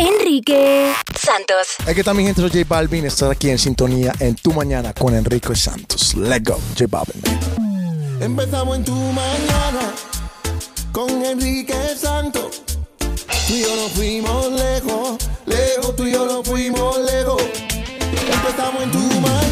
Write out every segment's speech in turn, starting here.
Enrique Santos. Es que también gente, soy J Balvin, estar aquí en sintonía en Tu Mañana con Enrique Santos. Let's go, J Balvin. Empezamos en Tu Mañana con Enrique Santos. Tú y yo nos fuimos lejos, lejos, tú y yo nos fuimos lejos. Empezamos en Tu Mañana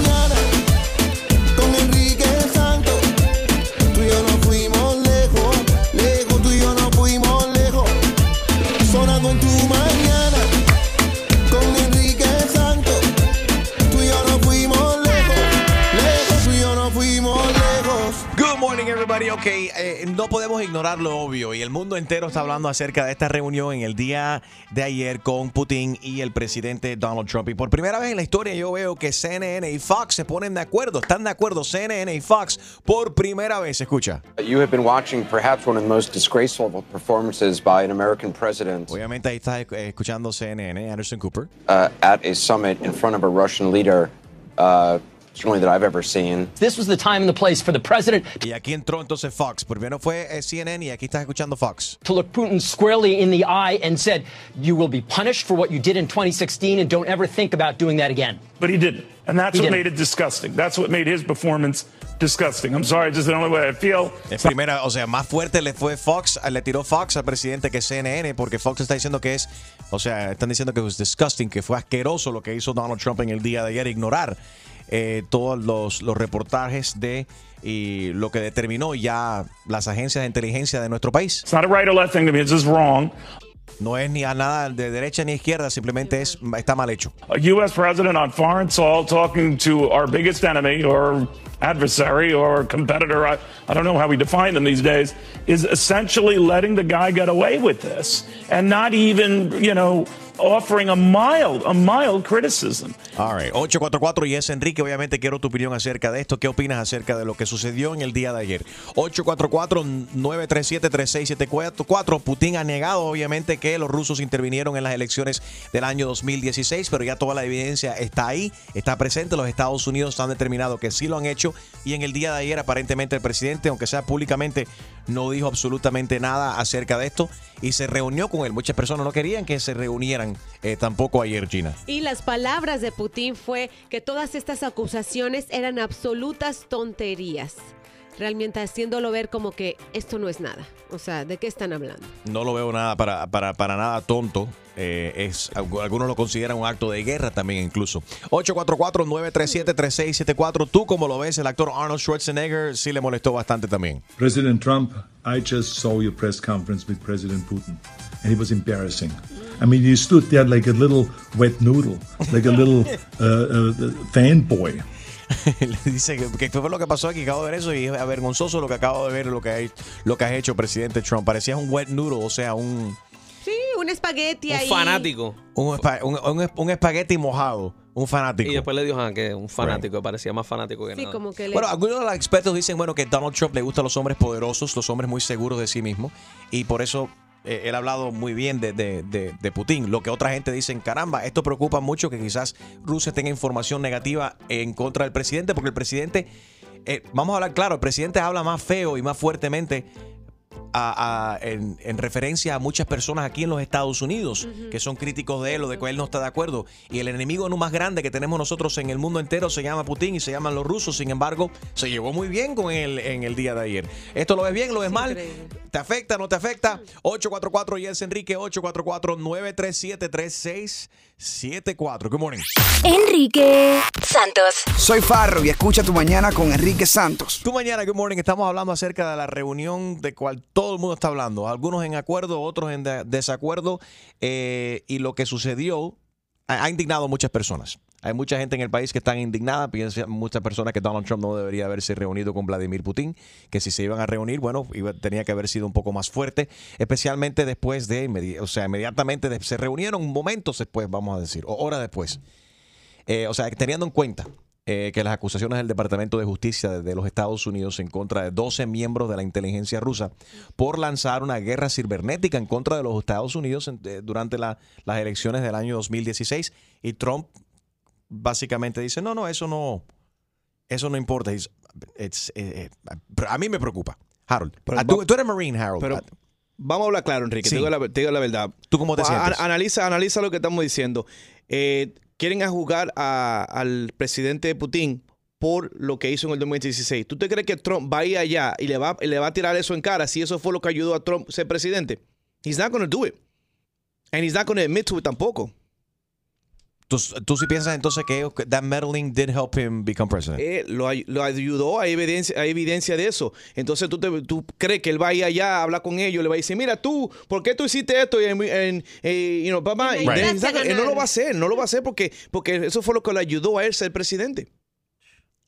eh, no podemos ignorar lo obvio y el mundo entero está hablando acerca de esta reunión en el día de ayer con Putin y el presidente Donald Trump. Y por primera vez en la historia yo veo que CNN y Fox se ponen de acuerdo. Están de acuerdo CNN y Fox por primera vez. Escucha. You have been watching perhaps one of the most disgraceful performances by an American president Obviamente ahí está eh, escuchando CNN, Anderson Cooper. uh, at a summit in front of a Russian leader, uh, that I've ever seen. This was the time and the place for the president Y aquí entró entonces Fox. Primero fue eh, CNN y aquí estás escuchando Fox. to look Putin squarely in the eye and said, "You will be punished for what you did in 2016, and don't ever think about doing that again." But he didn't. And that's He what didn't. made it disgusting. That's what made his performance disgusting. I'm sorry, just the only way I feel. Es primera, o sea, más fuerte le fue Fox, le tiró Fox al presidente que CNN, porque Fox está diciendo que es, o sea, están diciendo que es disgusting, que fue asqueroso lo que hizo Donald Trump en el día de ayer, ignorar eh, todos los, los reportajes de y lo que determinó ya las agencias de inteligencia de nuestro país. No es ni a nada de derecha ni izquierda, simplemente es está mal hecho. A U.S. president on foreign soil talking to our biggest enemy or adversary or competitor, I, I don't know how we define them these days, is essentially letting the guy get away with this and not even, you know, offering a mild, a mild criticism. All right. 844 y es Enrique. Obviamente quiero tu opinión acerca de esto. ¿Qué opinas acerca de lo que sucedió en el día de ayer? 844-937-3674. Putin ha negado, obviamente, que los rusos intervinieron en las elecciones del año 2016, pero ya toda la evidencia está ahí, está presente. Los Estados Unidos han determinado que sí lo han hecho y en el día de ayer, aparentemente, el presidente, aunque sea públicamente, no dijo absolutamente nada acerca de esto y se reunió con él. Muchas personas no querían que se reunieran eh, tampoco ayer, Gina. Y las palabras de Putin fue que todas estas acusaciones eran absolutas tonterías. Realmente haciéndolo ver como que esto no es nada. O sea, ¿de qué están hablando? No lo veo nada para, para, para nada tonto. Eh, es, algunos lo consideran un acto de guerra también incluso. 844-937-3674. Tú como lo ves, el actor Arnold Schwarzenegger sí le molestó bastante también. President Trump, I just saw your press conference with President Putin, and it was embarrassing. I mean, you stood there like a little wet noodle, like a little uh, uh, fanboy. le dice que, que fue lo que pasó aquí, acabo de ver eso y es vergonzoso lo que acabo de ver, lo que, hay, lo que has hecho, presidente Trump. Parecías un wet noodle, o sea, un, Sí, un espagueti ahí. fanático. un, espa- un- un- un espagueti mojado, un fanático. Y después le dijo ah, que un fanático, parecía más fanático que Sí, nada. como que le... Bueno, algunos de los expertos dicen bueno que Donald Trump le gustan los hombres poderosos, los hombres muy seguros de sí mismos, y por eso eh, él ha hablado muy bien de, de- de- Putin. Lo que otra gente dice, caramba, esto preocupa mucho que quizás Rusia tenga información negativa en contra del presidente, porque el presidente, eh, vamos a hablar claro, el presidente habla más feo y más fuertemente a- a- en, en referencia a muchas personas aquí en los Estados Unidos que son críticos de él o de que él no está de acuerdo. Y el enemigo no más grande que tenemos nosotros en el mundo entero se llama Putin y se llaman los rusos. Sin embargo, se llevó muy bien con él en el día de ayer. ¿Esto lo ves bien, lo ves mal? increíble. ¿Te afecta, no te afecta? 844 y es Enrique 844-937-3674. Good morning. Enrique Santos. Soy Farro y escucha tu mañana con Enrique Santos. Tú mañana, good morning, estamos hablando acerca de la reunión de cual todo el mundo está hablando. Algunos en acuerdo, otros en de- desacuerdo. eh, y lo que sucedió ha, indignado a muchas personas. Hay mucha gente en el país que están indignada. Piensan muchas personas que Donald Trump no debería haberse reunido con Vladimir Putin. Que si se iban a reunir, bueno, tenía que haber sido un poco más fuerte. Especialmente después de, o sea, inmediatamente de- se reunieron momentos después, vamos a decir, o horas después. Eh, o sea, teniendo en cuenta eh, que las acusaciones del Departamento de Justicia de, los Estados Unidos en contra de 12 miembros de la inteligencia rusa por lanzar una guerra cibernética en contra de los Estados Unidos en- eh, durante la- las elecciones del año 2016 y Trump básicamente dice, no, no, eso no, eso no importa. It's- it's, eh, eh, a mí me preocupa. Harold, Pero ah, tú, eres Marine, Harold. pero- Ah, Vamos a hablar claro, Enrique. Te, digo la, te digo la verdad. ¿Tú cómo te A- sientes? analiza, analiza lo que estamos diciendo. Eh, quieren a juzgar a- al presidente Putin por lo que hizo en el 2016. ¿Tú te crees que Trump va a ir allá y le va, y le va a tirar eso en cara si eso fue lo que ayudó a Trump ser presidente? He's not going to do it. And he's not going to admit to it tampoco. ¿Tú, tú sí piensas entonces que that meddling did help him become president? Eh, lo, lo ayudó, hay evidencia, hay evidencia de eso. Entonces tú, te- tú crees que él va a ir allá a hablar con ellos, le va a decir, mira tú, ¿por qué tú hiciste esto? Y, en- en- eh, you know. Y Y a él no lo va a hacer, no lo va a hacer porque, porque eso fue lo que le ayudó a él ser presidente.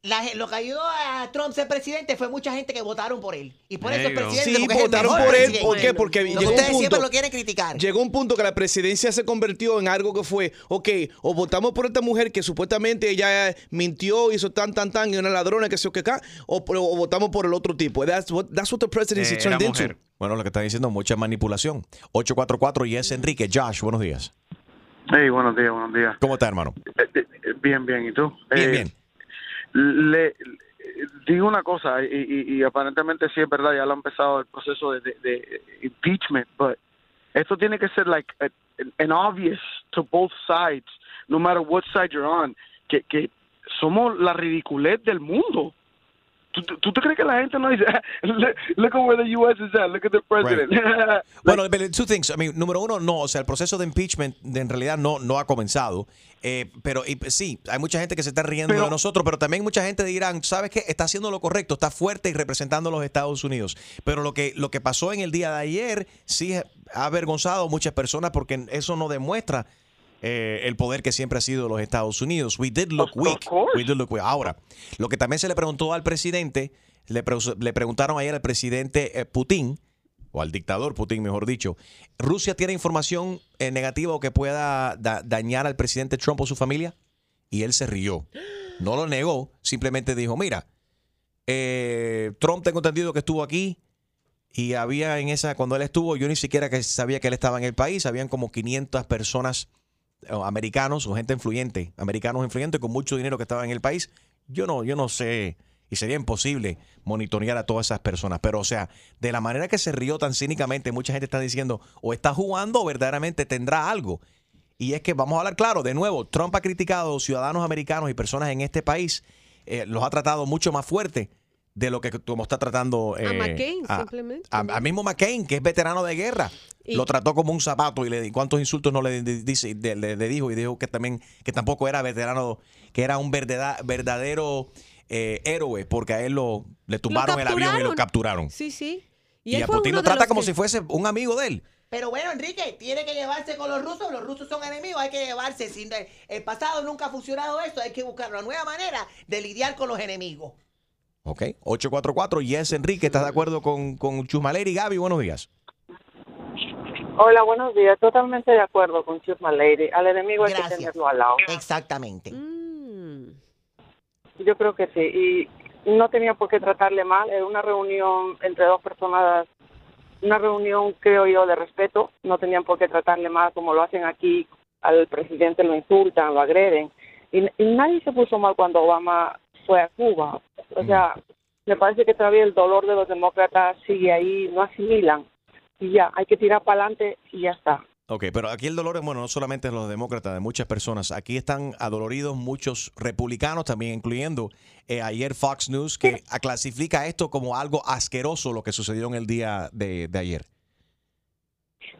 La lo que ayudó a Trump ser presidente fue mucha gente que votaron por él. Y por eso es go. presidente. Sí, el votaron por él, presidente. ¿por qué? Porque llegó un siempre punto- lo quieren criticar. Llegó un punto que la presidencia se convirtió en algo que fue, ok, o votamos por esta mujer que supuestamente ella mintió, hizo tan, tan, tan, y una ladrona que se o que acá, o, o votamos por el otro tipo. That's what, that's what the presidency Eh, turned into. Bueno, lo que está diciendo, mucha manipulación. 844 y es Enrique. Josh, buenos días. Hey, buenos días, buenos días. ¿Cómo está, hermano? Eh, eh, Bien, bien, ¿y tú? Bien, Eh, bien. Le, le- digo una cosa, y, aparentemente sí es verdad, ya lo ha empezado el proceso de, de- impeachment, but esto tiene que ser like an obvious to both sides, no matter what side you're on, que somos la ridiculez del mundo. ¿Tú, tú- crees que la gente no dice, look, look at where the U.S. is at, look at the president? Bueno, but two things. I mean, número uno, no, o sea, el proceso de impeachment de- en realidad no, no ha comenzado. Eh, pero y, sí, hay mucha gente que se está riendo de nosotros, pero también mucha gente dirán, ¿sabes qué? Está haciendo lo correcto, está fuerte y representando a los Estados Unidos. Pero lo que, lo que pasó en el día de ayer sí ha avergonzado a muchas personas porque eso no demuestra eh, el poder que siempre ha sido los Estados Unidos. We did look weak. We did look weak. Ahora, lo que también se le preguntó al presidente, le, pre- le preguntaron ayer al presidente eh, Putin, o al dictador Putin, mejor dicho, ¿Rusia tiene información eh, negativa o que pueda da- dañar al presidente Trump o su familia? Y él se rió. No lo negó, simplemente dijo, mira, eh, Trump tengo entendido que estuvo aquí y había en esa, cuando él estuvo, yo ni siquiera que sabía que él estaba en el país, habían como 500 personas americanos o gente influyente, americanos influyentes con mucho dinero que estaban en el país. Yo no, yo no sé, y sería imposible monitorear a todas esas personas. Pero, o sea, de la manera que se rió tan cínicamente, mucha gente está diciendo, o está jugando o verdaderamente tendrá algo. Y es que vamos a hablar claro, de nuevo, Trump ha criticado ciudadanos americanos y personas en este país, eh, los ha tratado mucho más fuerte de lo que como está tratando A eh, McCain, a- simplemente. a, a mismo McCain, que es veterano de guerra, Y- lo trató como un zapato y le di cuántos insultos no le, di- dice, de- le- le dijo y dijo que también que tampoco era veterano, que era un verdadero eh, héroe porque a él lo le tumbaron el avión y lo capturaron. Sí, sí. Y, a Putin lo trata como que- si fuese un amigo de él. Pero bueno, Enrique, tiene que llevarse con los rusos. Los rusos son enemigos, hay que llevarse. Sin el pasado nunca ha funcionado esto. Hay que buscar una nueva manera de lidiar con los enemigos. Ok, 844, Yes Enrique, ¿estás de acuerdo con, con Chusmaleri? Gaby, buenos días. Hola, buenos días. Totalmente de acuerdo con Chusma Lady. Al enemigo hay que tenerlo al lado. Exactamente. Yo creo que sí. Y no tenía por qué tratarle mal. Era una reunión entre dos personas, una reunión, creo yo, de respeto. No tenían por qué tratarle mal como lo hacen aquí. Al presidente lo insultan, lo agreden. Y, y nadie se puso mal cuando Obama fue a Cuba. O sea, me parece que todavía el dolor de los demócratas sigue ahí, no asimilan. Y ya, hay que tirar para adelante y ya está. Ok, pero aquí el dolor es, bueno, no solamente de los demócratas, de muchas personas. Aquí están adoloridos muchos republicanos también, incluyendo eh, ayer Fox News, que a- clasifica esto como algo asqueroso lo que sucedió en el día de, de ayer.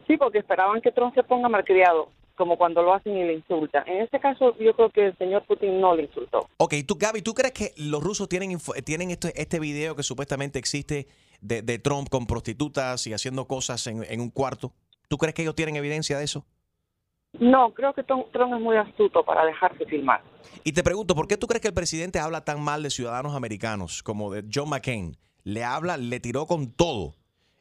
Sí, porque esperaban que Trump se ponga malcriado, como cuando lo hacen y le insultan. En este caso, yo creo que el señor Putin no le insultó. Ok, tú, Gaby, ¿tú crees que los rusos tienen, info- tienen este, este video que supuestamente existe de, de Trump con prostitutas y haciendo cosas en, en un cuarto? ¿Tú crees que ellos tienen evidencia de eso? No, creo que Tom- Trump es muy astuto para dejarse filmar. Y te pregunto, ¿por qué tú crees que el presidente habla tan mal de ciudadanos americanos como de John McCain? Le habla, le tiró con todo,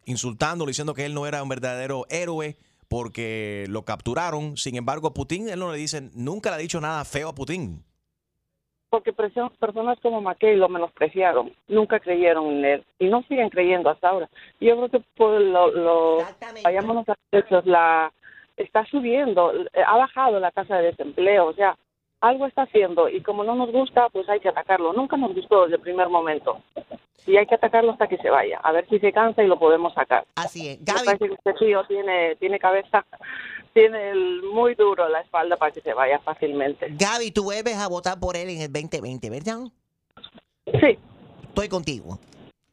insultándolo, diciendo que él no era un verdadero héroe porque lo capturaron. Sin embargo, Putin, él no le dice, nunca le ha dicho nada feo a Putin. Porque personas como McKay lo menospreciaron, nunca creyeron en él y no siguen creyendo hasta ahora. Yo creo que por lo, lo vayámonos a hechos, la está subiendo, eh, ha bajado la tasa de desempleo, o sea, algo está haciendo y como no nos gusta, pues hay que atacarlo. Nunca nos gustó desde el primer momento. y hay que atacarlo hasta que se vaya, a ver si se cansa y lo podemos sacar. Así es. Me Gaby, parece que este tío tiene, tiene cabeza, tiene el muy duro la espalda para que se vaya fácilmente. Gaby, tú vuelves a votar por él en el 2020, ¿verdad? Sí. Estoy contigo.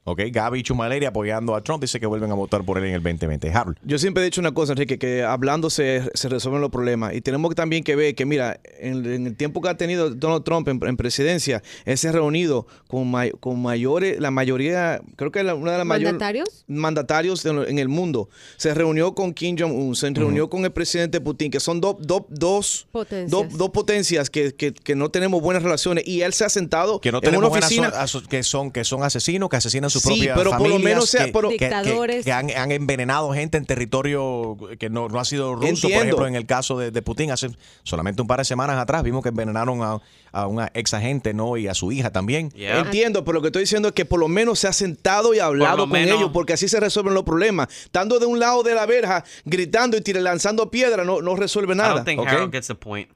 Ok, Gaby Chumaleri apoyando a Trump dice que vuelven a votar por él en el 2020. Harold. Yo siempre he dicho una cosa, Enrique, que hablando se, se resuelven los problemas. Y tenemos que también que ver que, mira, en, en el tiempo que ha tenido Donald Trump en, en presidencia, él se ha reunido con, may- con mayores, la mayoría, creo que la- una de las mayores ¿Mandatarios? mandatarios en, en el mundo. Se reunió con Kim Jong-un, se reunió con el presidente Putin, que son dos dos dos Potencias. dos- dos potencias que, que- que no tenemos buenas relaciones. Y él se ha sentado Que no en tenemos una buenas oficina. aso- que son que son asesinos, que asesinan su Sí, pero por lo menos sea- que, pero- que- que- Dictadores. que han, han envenenado gente en territorio que no, no ha sido ruso. Por ejemplo, en el caso de, de Putin, hace solamente un par de semanas atrás vimos que envenenaron a, a una ex agente ¿no? y a su hija también. Entiendo, pero lo que estoy diciendo es que por lo menos se ha sentado y hablado con menos. ellos, porque así se resuelven los problemas. Estando de un lado de la verja, gritando y tira- lanzando piedra, no, no resuelve I nada. don't think ¿ok? Harold gets the point.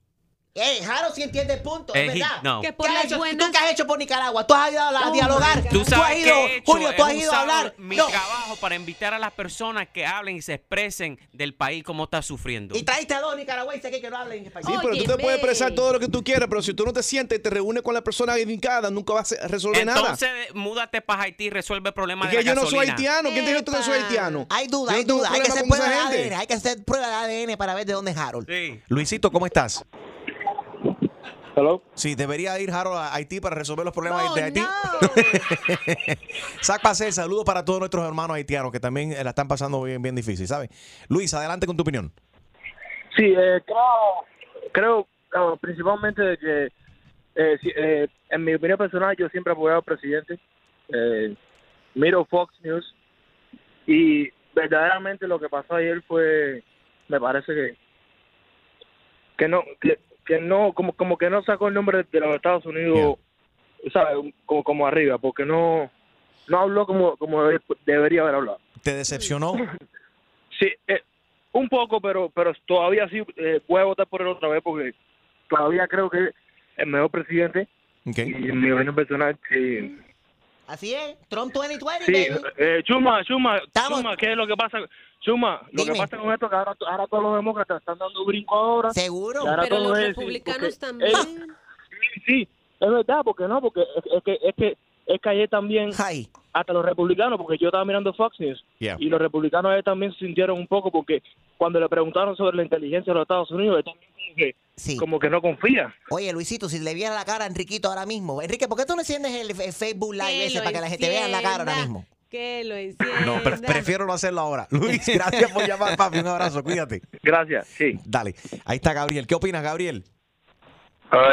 Ey, Jaro sí entiende el punto, Eh, es he- verdad. no. ¿Qué, has hecho, ¿Tú qué has hecho por Nicaragua? ¿Tú has ido a, a Oh dialogar? Tú has ido, qué he hecho, Julio, tú has ido a hablar. mi No. trabajo para invitar a las personas que hablen y se expresen del país como está sufriendo. Y traíste a dos nicaragüenses aquí que no hablen español. Sí, pero tú te puedes expresar todo lo que tú quieras, pero si tú no te sientes y te reúnes con la persona indicada, nunca vas a resolver nada. Entonces, múdate para Haití y resuelve el problema Es de que la yo no soy haitiano. ¿Quién te dijo tú que soy haitiano? Hay duda, hay no duda. Hay que hacer prueba de. ADN. Hay que hacer prueba de ADN para ver de dónde es Harold. Luisito, ¿cómo estás? Hello. Sí, debería ir Harold a Haití para resolver los problemas No, de Haití. Sac Pase, saludos para todos nuestros hermanos haitianos que también eh, la están pasando bien, bien difícil, ¿sabes? Luis, adelante con tu opinión. Sí, eh, creo, creo ah, principalmente de que, eh, sí, eh, en mi opinión personal, yo siempre he apoyado al presidente. Eh, miro Fox News y verdaderamente lo que pasó ayer fue, me parece que, que no, que, que no, como, como que no sacó el nombre de los Estados Unidos, ¿sabes? Como, como arriba, porque no, no habló como, como debe- debería haber hablado. ¿Te decepcionó? Sí, eh, un poco, pero pero todavía sí eh, voy a votar por él otra vez porque todavía creo que es el mejor presidente. Ok. Y en mi opinión personal, sí. Así es, Trump 2020, Sí, baby. eh, Chuma, Chuma, Chuma, ¿qué es lo que pasa? Chuma, lo Dime. que pasa con esto es que ahora, ahora todos los demócratas están dando brinco ahora. Seguro. Pero los es, republicanos también. ellos- sí, sí, es verdad, porque no, porque es, es que es que es que ayer también hasta los republicanos, porque yo estaba mirando Fox News Yeah. y los republicanos ayer también se sintieron un poco porque cuando le preguntaron sobre la inteligencia de los Estados Unidos, él también como que, como que no confía. Oye, Luisito, si le viera la cara a Enriquito ahora mismo. Enrique, ¿por qué tú no enciendes el, el Facebook Live Que ese para que la gente vea la cara ahora mismo? Que lo encienda. No, pre- prefiero no hacerlo ahora. Luis, gracias por llamar, papi. Un abrazo, cuídate. Gracias, sí. Dale. Ahí está Gabriel. ¿Qué opinas, Gabriel?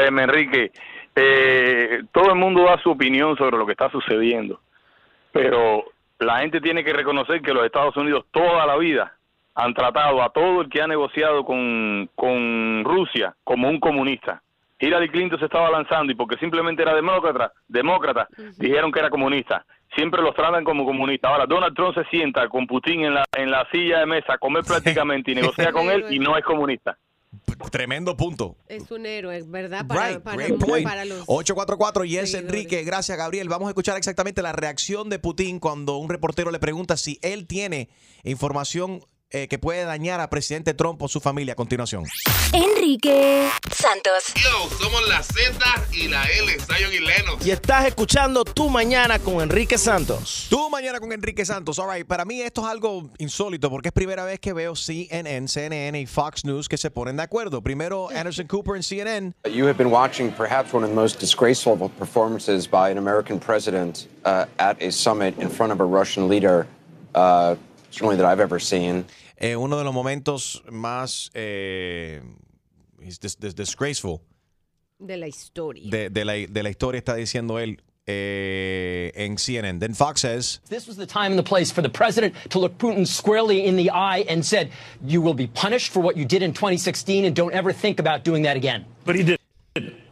Enrique, eh, todo el mundo da su opinión sobre lo que está sucediendo, pero la gente tiene que reconocer que los Estados Unidos toda la vida han tratado a todo el que ha negociado con, con Rusia como un comunista. Hillary Clinton se estaba lanzando y porque simplemente era demócrata, demócrata, dijeron que era comunista. Siempre los tratan como comunistas. Ahora Donald Trump se sienta con Putin en la, en la silla de mesa a comer prácticamente y negocia con él y no es comunista. Tremendo punto. Es un héroe, ¿verdad? Para, Right, para, great point. para los 844 y es seguidores. Enrique. Gracias, Gabriel. Vamos a escuchar exactamente la reacción de Putin cuando un reportero le pregunta si él tiene información eh, que puede dañar a presidente Trump o su familia a continuación. Enrique Santos. Yo, somos la Z y la L, Zion y Lennox. Y estás escuchando Tu Mañana con Enrique Santos. Tú mañana con Enrique Santos. All right. Para mí esto es algo insólito porque es primera vez que veo CNN, CNN y Fox News que se ponen de acuerdo. Primero Anderson Cooper en CNN. You have been watching perhaps one of the most disgraceful performances by an American president uh, at a summit in front of a Russian leader, uh, certainly that I've ever seen. Eh, uno de los momentos más eh, dis- dis- disgraceful de la historia. de, de la, de la historia está diciendo él eh, en CNN. Then Fox says, This was the time and the place for the president to look Putin squarely in the eye and said, "You will be punished for what you did in 2016, and don't ever think about doing that again." But he did.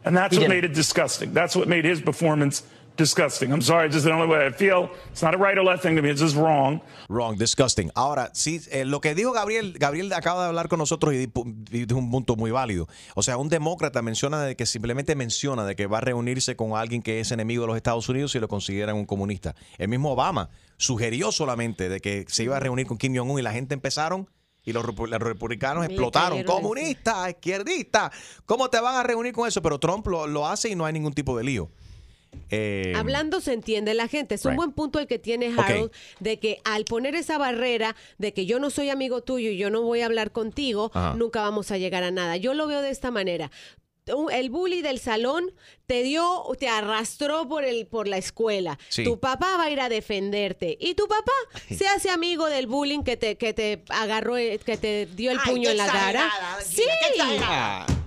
And that's He what didn't. made it disgusting. That's what made his performance disgusting. I'm sorry, it's just the only way I feel. It's not a right or left thing to me. It's just wrong. Wrong, disgusting. Ahora, sí, eh, lo que dijo Gabriel, Gabriel acaba de hablar con nosotros y y dijo un punto muy válido. O sea, un demócrata menciona de que simplemente menciona de que va a reunirse con alguien que es enemigo de los Estados Unidos y lo consideran un comunista. El mismo Obama sugirió solamente de que se iba a reunir con Kim Jong-un y la gente empezaron y los, repu- los republicanos explotaron. cayeron Comunista, izquierdista. ¿Cómo te van a reunir con eso? Pero Trump lo, lo hace y no hay ningún tipo de lío. Eh, Hablando se entiende la gente. Es un Right. buen punto el que tiene Harold de que al poner esa barrera de que yo no soy amigo tuyo y yo no voy a hablar contigo, nunca vamos a llegar a nada. Yo lo veo de esta manera. El bully del salón te dio, te arrastró por el por la escuela. Sí. Tu papá va a ir a defenderte y tu papá se hace amigo del bullying que te que te agarró, eh, que te dio el Ay, puño qué en la cara. exagerada, Sí.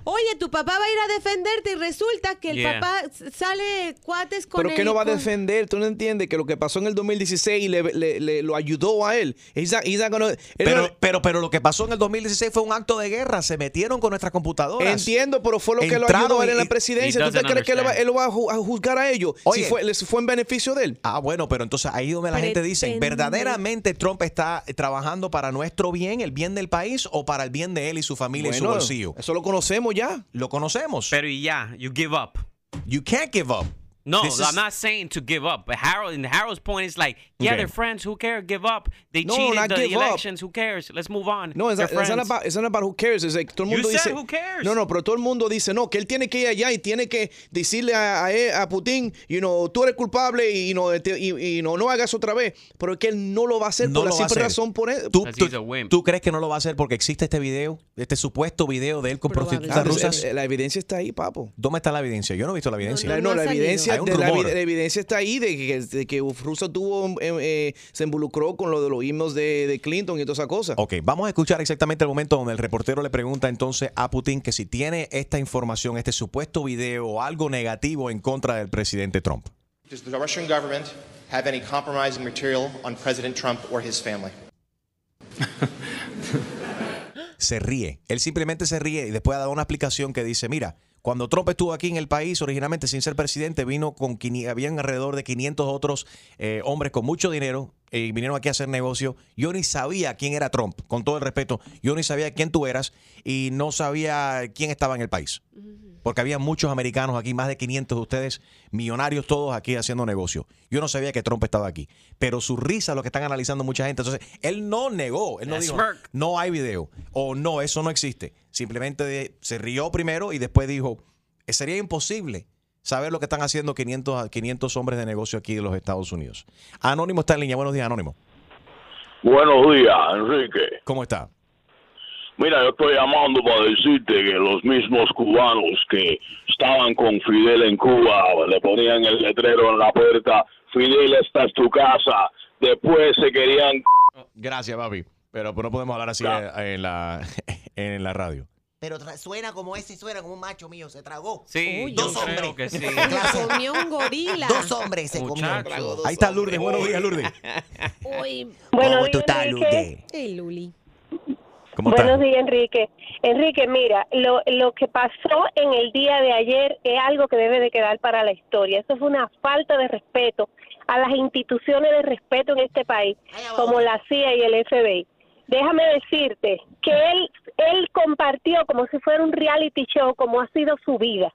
Qué. Oye, tu papá va a ir a defenderte y resulta que el Yeah. papá sale cuates con Pero que él no va a defender, tú no entiendes que lo que pasó en el 2016 le, le- le- lo ayudó a él. He's not- he's not gonna- él Pero, no- pero, pero lo que pasó en el 2016 fue un acto de guerra. Se metieron con nuestras computadoras. Entiendo, pero fue lo que lo ayudó a él en la y- presidencia. ¿Tú te crees que él, va- él lo va a ju- a juzgar a ellos Oye. si fue, les fue en beneficio de él? Ah, bueno, pero entonces ahí donde la gente dice. ¿verdaderamente Trump está trabajando para nuestro bien, el bien del país, o para el bien de él y su familia y su Bueno, bolsillo? Eso lo conocemos ya. Lo conocemos. Pero y ya, you give up. You can't give up. No, This I'm is- not saying to give up. But Harold and Harold's point is like, yeah, Okay. they're friends. Who cares? Give up. They No, cheated the give up. elections. Who cares? Let's move on. No, it's not, it's not about, it's not about who cares. It's like, todo el You said who cares. No, no, pero todo el mundo dice, no, que él tiene que ir allá y tiene que decirle a, a Putin, you know, tú eres culpable y, no, te- y, y no, no hagas otra vez. Pero es que él no lo va a hacer No por la lo va a simple razón por él. ¿Tú, tú- tú crees que no lo va a hacer porque existe este video, este supuesto video de él con prostitutas rusas? eh, La evidencia está ahí, papo. ¿Dónde está la evidencia? Yo no he visto la evidencia. No, la evidencia, De la, evidencia está ahí de que, de que Rusia tuvo, eh, eh, se involucró con lo de los emails de, de Clinton y toda esa cosa. Ok, vamos a escuchar exactamente el momento donde el reportero le pregunta entonces a Putin que si tiene esta información, este supuesto video o algo negativo en contra del presidente Trump. Does the Russian government have any compromising material on President Trump or his family? Se ríe. Él simplemente se ríe y después da una explicación que dice, mira, cuando Trump estuvo aquí en el país, originalmente sin ser presidente, vino con, quini- habían alrededor de 500 otros eh, hombres con mucho dinero y vinieron aquí a hacer negocio. Yo ni sabía quién era Trump, con todo el respeto. Yo ni sabía quién tú eras y no sabía quién estaba en el país. Porque había muchos americanos aquí, más de 500 de ustedes, millonarios todos aquí haciendo negocio. Yo no sabía que Trump estaba aquí. Pero su risa es lo que están analizando mucha gente. Entonces, él no negó, él no dijo, smirk. no hay video o no, eso no existe. Simplemente se rió primero y después dijo, "Eh, sería imposible saber lo que están haciendo 500, a- 500 hombres de negocio aquí de los Estados Unidos. Anónimo está en línea. Buenos días, Anónimo. Buenos días, Enrique. ¿Cómo está? Mira, yo estoy llamando para decirte que los mismos cubanos que estaban con Fidel en Cuba le ponían el letrero en la puerta, Fidel, esta es tu casa. Después se querían... Gracias, papi. Pero no podemos hablar así en la, en la radio. Pero tra- suena como ese, suena como un macho mío, se tragó. Sí, Uy, yo dos creo hombres. que sí. Se comió un gorila. Dos hombres se comió. Muchacho. Ahí está Lourdes. Buenos días, Lourdes. Uy. Bueno, ¿Cómo tú estás, Enrique. Lourdes? Hey, Luli. ¿Cómo Buenos días, Enrique. Enrique, mira, lo, lo que pasó en el día de ayer es algo que debe de quedar para la historia. Eso fue una falta de respeto a las instituciones de respeto en este país, como la CIA y el FBI. Déjame decirte que él, él compartió como si fuera un reality show, como ha sido su vida.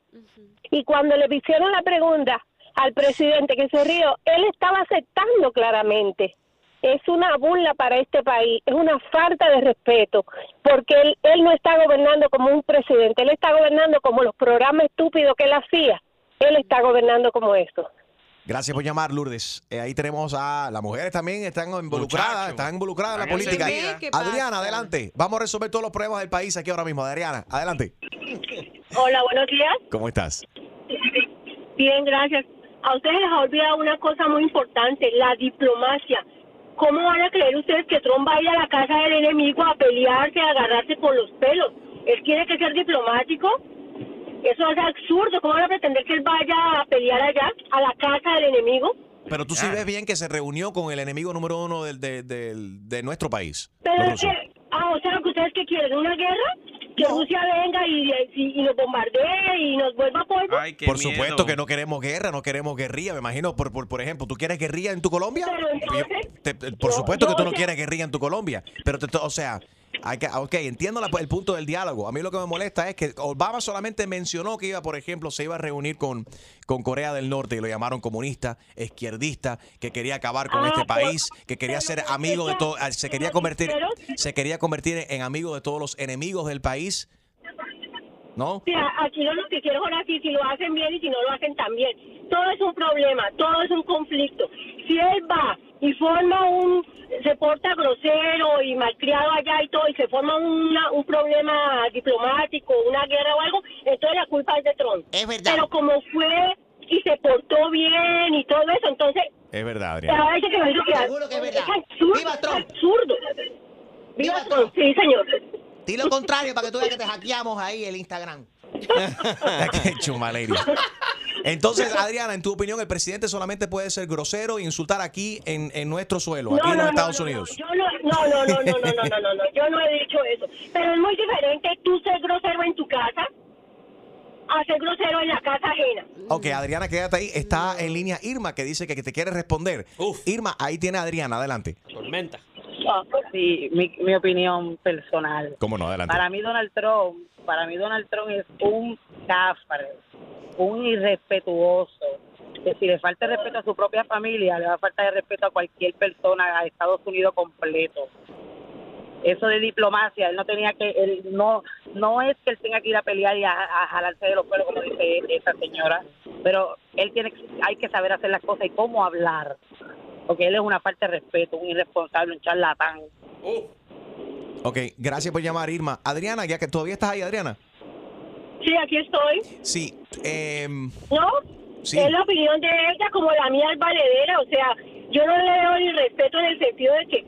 Y cuando le hicieron la pregunta al presidente que se rió, él estaba aceptando claramente. Es una burla para este país, es una falta de respeto, porque él, él no está gobernando como un presidente, él está gobernando como los programas estúpidos que él hacía, él está gobernando como eso. Gracias por llamar, Lourdes. Eh, ahí tenemos a las mujeres también están involucradas, están involucradas en la política. amigas. ¿Qué Adriana, adelante. Vamos a resolver todos los problemas del país aquí ahora mismo. Adriana, adelante. Hola, buenos días. ¿Cómo estás? Bien, gracias. A ustedes les ha olvidado una cosa muy importante, la diplomacia. ¿Cómo van a creer ustedes que Trump va a ir a la casa del enemigo a pelearse, a agarrarse por los pelos? Él tiene que ser diplomático. Eso es absurdo. ¿Cómo van a pretender que él vaya a pelear allá, a la casa del enemigo? Pero tú sí ves bien que se reunió con el enemigo número uno del- de, del- de nuestro país. Pero es que, ah, o sea, que ustedes qué quieren, una guerra. que Rusia venga y, y- y nos bombardee y nos vuelva polvo. por supuesto que no queremos guerra, no queremos guerrilla. Me imagino, por, por, por ejemplo, ¿tú quieres guerrilla en tu Colombia? Pero entonces- Te- te- por supuesto que tú no sea- quieres guerrilla en tu Colombia. Pero, te- o sea, hay que, ok, entiendo la- el punto del diálogo. A mí lo que me molesta es que Obama solamente mencionó que iba, por ejemplo, se iba a reunir con, con Corea del Norte y lo llamaron comunista, izquierdista, que quería acabar con Ah, este pero- país, que quería ser amigo de todo, se quería convertir, se quería convertir en amigo de todos los enemigos del país. ¿No? O sea, aquí los noticieros son así, si lo hacen bien y si no lo hacen también. Todo es un problema, todo es un conflicto. Si él va y forma un, se porta grosero y malcriado allá y todo, y se forma una- un problema diplomático, una guerra o algo, entonces la culpa es de Trump. Es verdad. Pero como fue y se portó bien y todo eso, entonces, Es verdad, vez que que Seguro que es verdad. absurdo, ¡Viva Trump! es absurdo. ¡Viva Trump! Sí, señor. Di lo contrario para que tú veas que te hackeamos ahí el Instagram. Qué chumalería. Entonces, Adriana, en tu opinión, el presidente solamente puede ser grosero e insultar aquí en, en nuestro suelo, aquí en los Estados Unidos. Yo no, no, no, no, no, no, no, no, no, no, yo no he dicho eso. Pero es muy diferente tú ser grosero en tu casa a ser grosero en la casa ajena. Ok, Adriana, quédate ahí. Está en línea Irma, que dice que te quiere responder. Irma, ahí tiene a Adriana, adelante. Tormenta. Sí, mi, mi opinión personal. ¿Cómo no? Adelante. Para mí Donald Trump, para mí Donald Trump es un cafre, un irrespetuoso. Que si le falta respeto a su propia familia, le va a faltar respeto a cualquier persona, a Estados Unidos completo. Eso de diplomacia, él no tenía que, él no, no es que él tenga que ir a pelear y a, a jalarse de los pelos como dice esa señora, pero él tiene, hay que saber hacer las cosas y cómo hablar, porque él es una falta de respeto, un irresponsable, un charlatán. Ok, gracias por llamar, Irma. Adriana, ya que todavía estás ahí, Adriana. Sí, aquí estoy. Sí. em, ¿No? Sí. Es la opinión de ella como la mía es valedera. O sea, yo no le veo ni respeto en el sentido de que,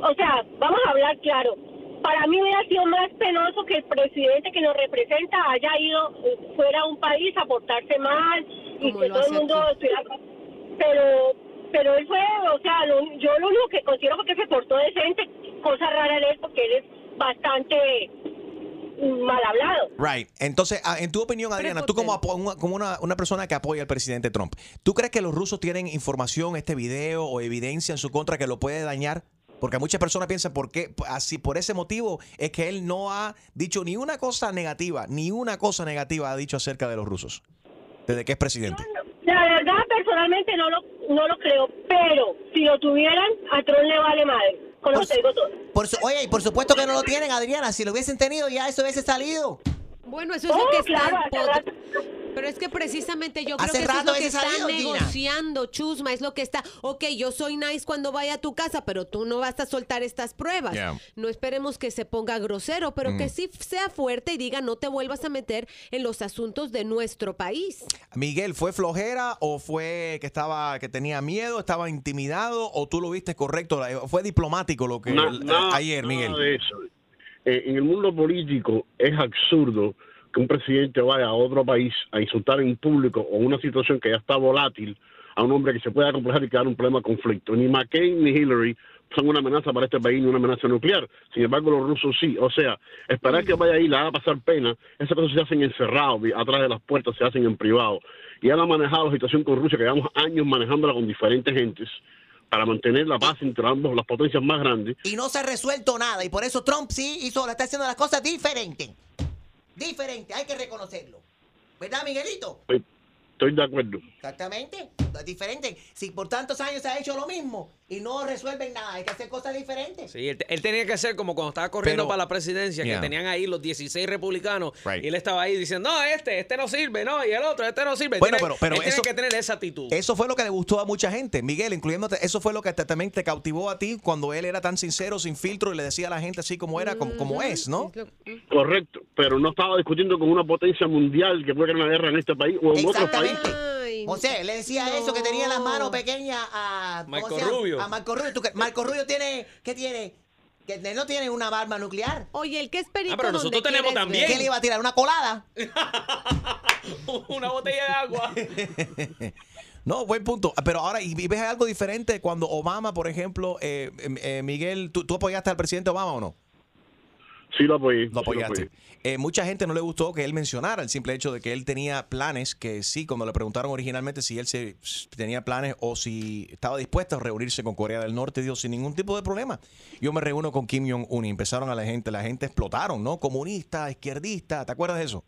o sea, vamos a hablar claro. Para mí hubiera sido más penoso que el presidente que nos representa haya ido eh, fuera a un país a portarse mal y que todo el mundo estuviera... Pero, pero él fue, o sea, lo- yo lo único que considero fue que se portó decente, cosa rara en él porque él es bastante mal hablado. Right. Entonces, ah, en tu opinión, Adriana, tú como, apo- una, como una, una persona que apoya al presidente Trump, ¿tú crees que los rusos tienen información, este video o evidencia en su contra que lo puede dañar? Porque muchas personas piensan por qué, así por ese motivo es que él no ha dicho ni una cosa negativa, ni una cosa negativa ha dicho acerca de los rusos desde que es presidente. La verdad, personalmente no lo, no lo creo, pero si lo tuvieran, a Trump le vale madre. Con lo que te digo todo. Por su- oye, y por supuesto que no lo tienen, Adriana. Si lo hubiesen tenido, ya eso hubiese salido. Bueno, eso es Oh, lo que claro, pod- Pero es que precisamente yo creo que eso es lo que están salido, Gina. negociando, Chusma, es lo que está, ok, yo soy nice cuando vaya a tu casa, pero tú no vas a soltar estas pruebas. Yeah. No esperemos que se ponga grosero, pero que Mm. sí sea fuerte y diga, no te vuelvas a meter en los asuntos de nuestro país. Miguel, ¿fue flojera o fue que estaba que tenía miedo, estaba intimidado o tú lo viste correcto? ¿Fue diplomático lo que el- nada- ayer, Miguel? de eso. Eh, en el mundo político es absurdo que un presidente vaya a otro país a insultar en público o una situación que ya está volátil a un hombre que se pueda complejar y crear un problema de conflicto. Ni McCain ni Hillary son una amenaza para este país ni una amenaza nuclear. Sin embargo, los rusos sí. O sea, esperar que vaya ahí le haga pasar pena, esas cosas se hacen encerrados, atrás de las puertas, se hacen en privado. Y él ha manejado la situación con Rusia, que llevamos años manejándola con diferentes gentes para mantener la paz entre ambos, las potencias más grandes. Y no se ha resuelto nada. Y por eso Trump sí hizo, está haciendo las cosas diferentes. Diferente, hay que reconocerlo. ¿Verdad, Miguelito? Estoy, estoy de acuerdo. Exactamente. Es diferente. Si por tantos años se ha hecho lo mismo y no resuelven nada, hay que hacer cosas diferentes. Sí, él, él tenía que ser como cuando estaba corriendo Pero- para la presidencia, Yeah. que tenían ahí los 16 republicanos, Right. y él estaba ahí diciendo, no, este, este no sirve, no, y el otro, este no sirve. Bueno, Tiene- pero- pero él tiene eso- que tener esa actitud. Eso fue lo que le gustó a mucha gente, Miguel, incluyéndote. Eso fue lo que te- también te cautivó a ti cuando él era tan sincero, sin filtro y le decía a la gente así como era, como, como es, ¿no? Correcto, pero no estaba discutiendo con una potencia mundial que puede crear una guerra en este país o en otros países. José, le decía eso que tenía las manos pequeñas a ¿cómo Marco? Rubio. A Marco Rubio. ¿Tú qué- Marco Rubio tiene, ¿qué tiene? Que él no tiene una arma nuclear. Oye, el que es perico Ah, pero nosotros tenemos quieres también. ¿Qué le iba a tirar? ¿Una colada? Una botella de agua. No, buen punto. Pero ahora, ¿y ves algo diferente cuando Obama, por ejemplo, eh, eh, Miguel, ¿tú, tú apoyaste al presidente Obama o no? Sí, lo apoyé. Lo apoyaste. Eh, mucha gente no le gustó que él mencionara el simple hecho de que él tenía planes, que sí, cuando le preguntaron originalmente si él se, tenía planes o si estaba dispuesto a reunirse con Corea del Norte, dijo sin ningún tipo de problema. Yo me reúno con Kim Jong-un y empezaron a la gente, la gente explotaron, ¿no? Comunista, izquierdista, ¿te acuerdas de eso?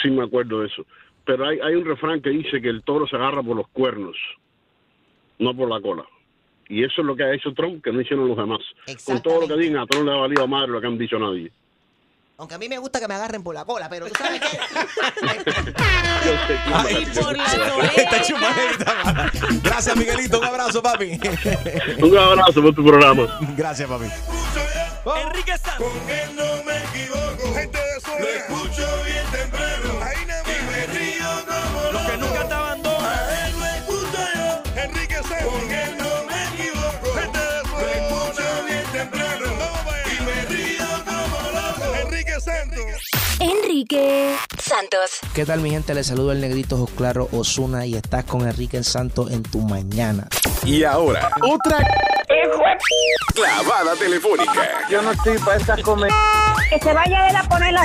Sí, me acuerdo de eso. Pero hay, hay un refrán que dice que el toro se agarra por los cuernos, no por la cola. Y eso es lo que ha hecho Trump, que no hicieron los demás. Con todo lo que digan, a Trump le ha valido madre lo que han dicho nadie. Aunque a mí me gusta que me agarren por la cola, pero tú sabes qué. Esta chupadita. Gracias, Miguelito. Un abrazo, papi. Un abrazo por tu programa. Gracias, papi. Enrique Santos. Enrique Santos. ¿Qué tal mi gente? Les saludo el negrito Jos Claro Osuna y estás con Enrique Santos en tu mañana. Y ahora, otra clavada telefónica. Yo no estoy para esas comer. Que se vaya a él a poner la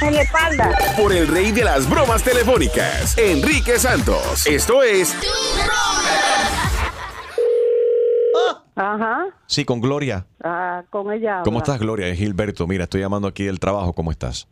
en la espalda. Por el rey de las bromas telefónicas, Enrique Santos. Esto es Ajá. Sí, con Gloria. Ah, con ella. ¿Cómo estás, Gloria? Es Gilberto. Mira, estoy llamando aquí del trabajo. ¿Cómo estás?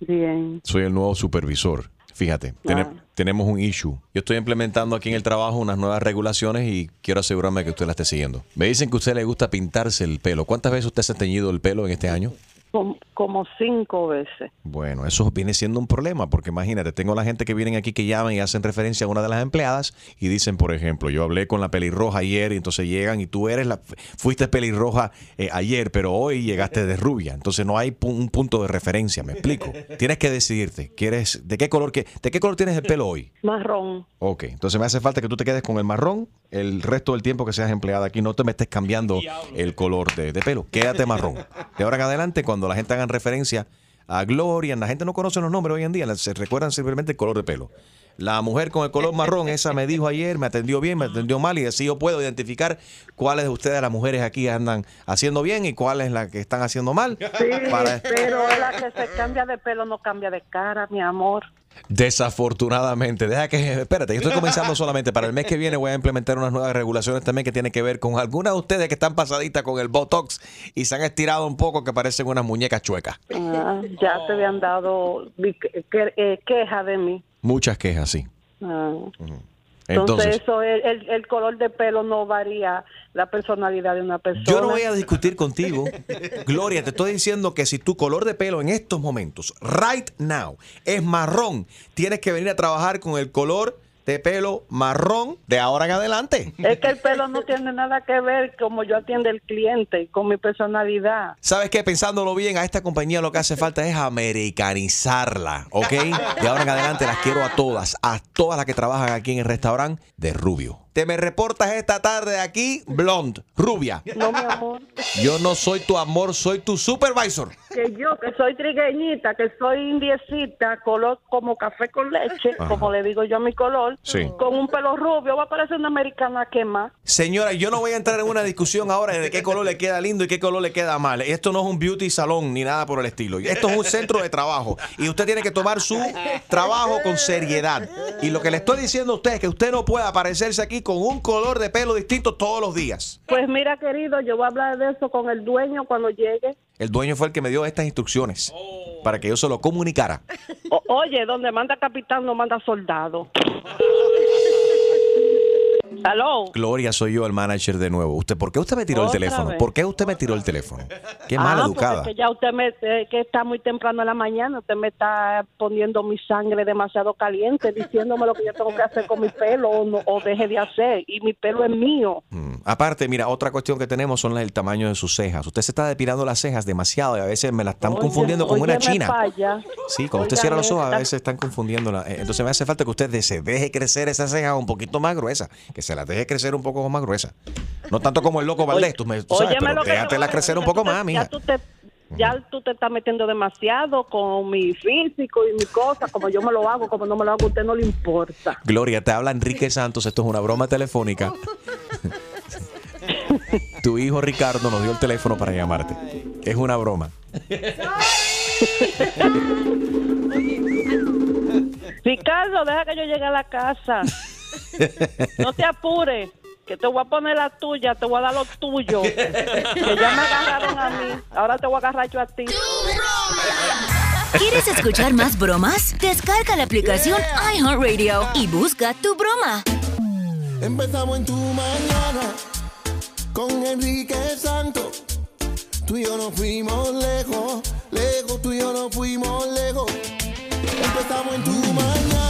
Bien. Soy el nuevo supervisor. Fíjate, Ah. tenemos un issue. Yo estoy implementando aquí en el trabajo unas nuevas regulaciones y quiero asegurarme que usted la esté siguiendo. Me dicen que a usted le gusta pintarse el pelo. ¿Cuántas veces usted se ha teñido el pelo en este año? Como, como cinco veces. Bueno, eso viene siendo un problema, porque imagínate, tengo la gente que vienen aquí que llaman y hacen referencia a una de las empleadas y dicen, por ejemplo, yo hablé con la pelirroja ayer y entonces llegan y tú eres la, fuiste pelirroja eh, ayer, pero hoy llegaste de rubia. Entonces no hay pu- un punto de referencia, me explico. Tienes que decidirte, ¿quieres, de qué color, que, de qué color tienes el pelo hoy? Marrón. Ok, entonces me hace falta que tú te quedes con el marrón el resto del tiempo que seas empleada aquí. No te me estés cambiando el color de, de pelo. Quédate marrón. De ahora en adelante, cuando la gente haga referencia a Gloria, la gente no conoce los nombres hoy en día, se recuerdan simplemente el color de pelo. La mujer con el color marrón, esa me dijo ayer, me atendió bien, me atendió mal y así yo puedo identificar cuáles de ustedes las mujeres aquí andan haciendo bien y cuáles las que están haciendo mal. Sí, Para- pero la que se cambia de pelo no cambia de cara, mi amor. Desafortunadamente, deja que, espérate, yo estoy comenzando solamente. Para el mes que viene voy a implementar unas nuevas regulaciones también que tienen que ver con algunas de ustedes que están pasaditas con el Botox y se han estirado un poco que parecen unas muñecas chuecas. Ah, ya te habían dado eh, queja de mí. Muchas quejas, sí. Ah. Entonces, Entonces, eso, el, el- el color de pelo no varía la personalidad de una persona. yo no voy a discutir contigo. Gloria, te estoy diciendo que si tu color de pelo en estos momentos, right now, es marrón, tienes que venir a trabajar con el color de pelo marrón de ahora en adelante. Es que el pelo no tiene nada que ver como yo atiendo al cliente, con mi personalidad. ¿Sabes qué? Pensándolo bien, a esta compañía lo que hace falta es americanizarla, ¿ok? De ahora en adelante las quiero a todas, a todas las que trabajan aquí en el restaurante de Rubio. Te me reportas esta tarde aquí, blonde, rubia. No, mi amor. Yo no soy tu amor, soy tu supervisor. Que yo, que soy trigueñita, que soy indiecita, color como café con leche, Ajá. como le digo yo a mi color, Sí. con un pelo rubio, va a parecer una americana que más. Señora, yo no voy a entrar en una discusión ahora de qué color le queda lindo y qué color le queda mal. Esto no es un beauty salón ni nada por el estilo. Esto es un centro de trabajo y usted tiene que tomar su trabajo con seriedad. Y lo que le estoy diciendo a usted es que usted no puede aparecerse aquí con un color de pelo distinto todos los días. Pues mira, querido, yo voy a hablar de eso con el dueño cuando llegue. El dueño fue el que me dio estas instrucciones para que yo se lo comunicara. O- oye, donde manda capitán no manda soldado. ¿Aló? Gloria, soy yo el manager de nuevo. ¿Usted por qué usted me tiró el teléfono? vez. ¿Por qué usted me tiró el teléfono? Qué Ah, mal porque educada. es que ya usted me, eh, que está muy temprano en la mañana, usted me está poniendo mi sangre demasiado caliente, diciéndome lo que yo tengo que hacer con mi pelo o, no- o deje de hacer. Y mi pelo es mío. Aparte, mira, otra cuestión que tenemos son el tamaño de sus cejas. Usted se está depilando las cejas demasiado y a veces me la están Oye, confundiendo con una china. falla. Sí, cuando usted Oigan cierra los ojos a veces están confundiéndola. Eh, Entonces me hace falta que usted se deje crecer esa ceja un poquito más gruesa. Que se la deje crecer un poco más gruesa. No tanto como el loco Valdés, tú, me, tú sabes, pero yo déjatela crecer un poco más, mija. Ya tú te, ya tú te estás metiendo demasiado con mi físico y mi cosa, como yo me lo hago, como no me lo hago, a usted no le importa. Gloria, te habla Enrique Santos. Esto es una broma telefónica. tu hijo Ricardo nos dio el teléfono para llamarte. Es una broma. Ricardo, deja que yo llegue a la casa. No te apures, que te voy a poner la tuya, te voy a dar lo tuyo. Que ya me agarraron a mí, ahora te voy a agarrar yo a ti. ¿Quieres escuchar más bromas? Descarga la aplicación iHeartRadio y busca tu broma. Empezamos en tu mañana con Enrique Santos. Tú y yo nos fuimos lejos, lejos, tú y yo nos fuimos lejos. Empezamos en tu mañana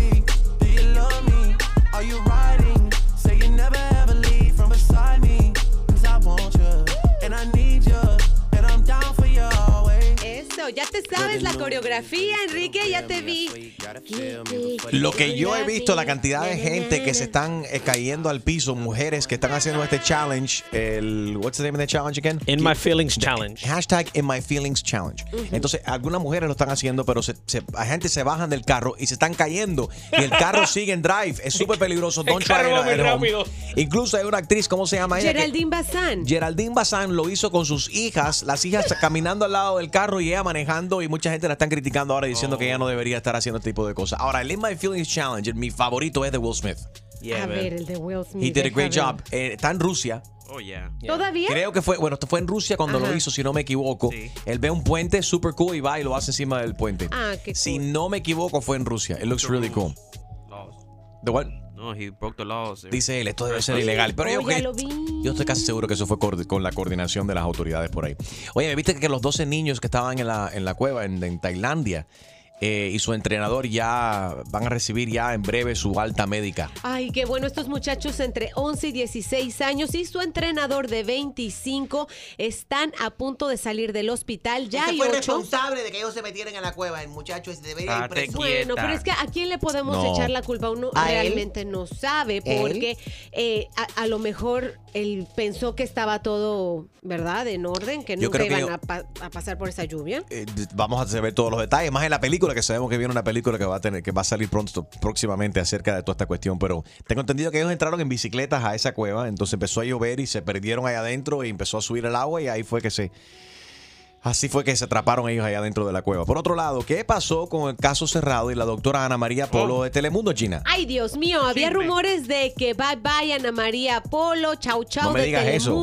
Ya te sabes la coreografía, Enrique, ya te vi. Lo que yo he visto, la cantidad de gente que se están eh, cayendo al piso, mujeres que están haciendo este challenge, el what's the name of the challenge again? In My Feelings Challenge. Hashtag In My Feelings Challenge. Entonces, algunas mujeres lo están haciendo, pero se, se- la gente se bajan del carro y se están cayendo. Y el carro sigue en drive. Es súper peligroso. Don't try it at home. Incluso hay una actriz, ¿cómo se llama ella? Que- Geraldine Bazán. Geraldine Bazán lo hizo con sus hijas, las hijas caminando al lado del carro y ella manejando y mucha gente la están criticando ahora diciendo que ella no debería estar haciendo este tipo de cosas. Ahora, el In My Feelings Challenge, mi favorito es de Will Smith. a ver, el de Will Smith. He did a great job. Eh, está en Rusia. Oh, yeah. ¿Todavía? Creo que fue, bueno, esto fue en Rusia cuando lo hizo, si no me equivoco. Él ve un puente super cool y va y lo hace encima del puente. Ah, qué Si no me equivoco, fue en Rusia. It looks really cool. The what? No, he broke the laws. Dice él, esto debe ser ilegal. Pero yo, Oh, ya que- lo vi. yo estoy casi seguro que eso fue con la coordinación de las autoridades por ahí. Oye, ¿viste que los 12 niños que estaban en la, en la cueva en, en Tailandia eh, y su entrenador ya van a recibir ya en breve su alta médica? Ay, qué bueno, estos muchachos entre 11 y 16 años y su entrenador de 25 están a punto de salir del hospital. Ya Ese hay fue ocho. responsable de que ellos se metieran en la cueva. El muchacho ese debería ir preso. Bueno, pero es que ¿a quién le podemos No. echar la culpa? Uno ¿A él? realmente no sabe porque eh, a, a lo mejor él pensó que estaba todo, ¿verdad? En orden, que que iban yo- a, pa- a pasar por esa lluvia. Eh, vamos a saber todos los detalles, más en la película, que sabemos que viene una película que va a tener, que va a salir pronto, próximamente acerca de toda esta cuestión. Pero tengo entendido que ellos entraron en bicicletas a esa cueva, entonces empezó a llover y se perdieron ahí adentro y empezó a subir el agua y ahí fue que se. Así fue que se atraparon ellos allá dentro de la cueva. Por otro lado, ¿qué pasó con el caso cerrado y la doctora Ana María Polo de Telemundo China? Ay, Dios mío, había rumores de que bye bye Ana María Polo, chau chau No de eso.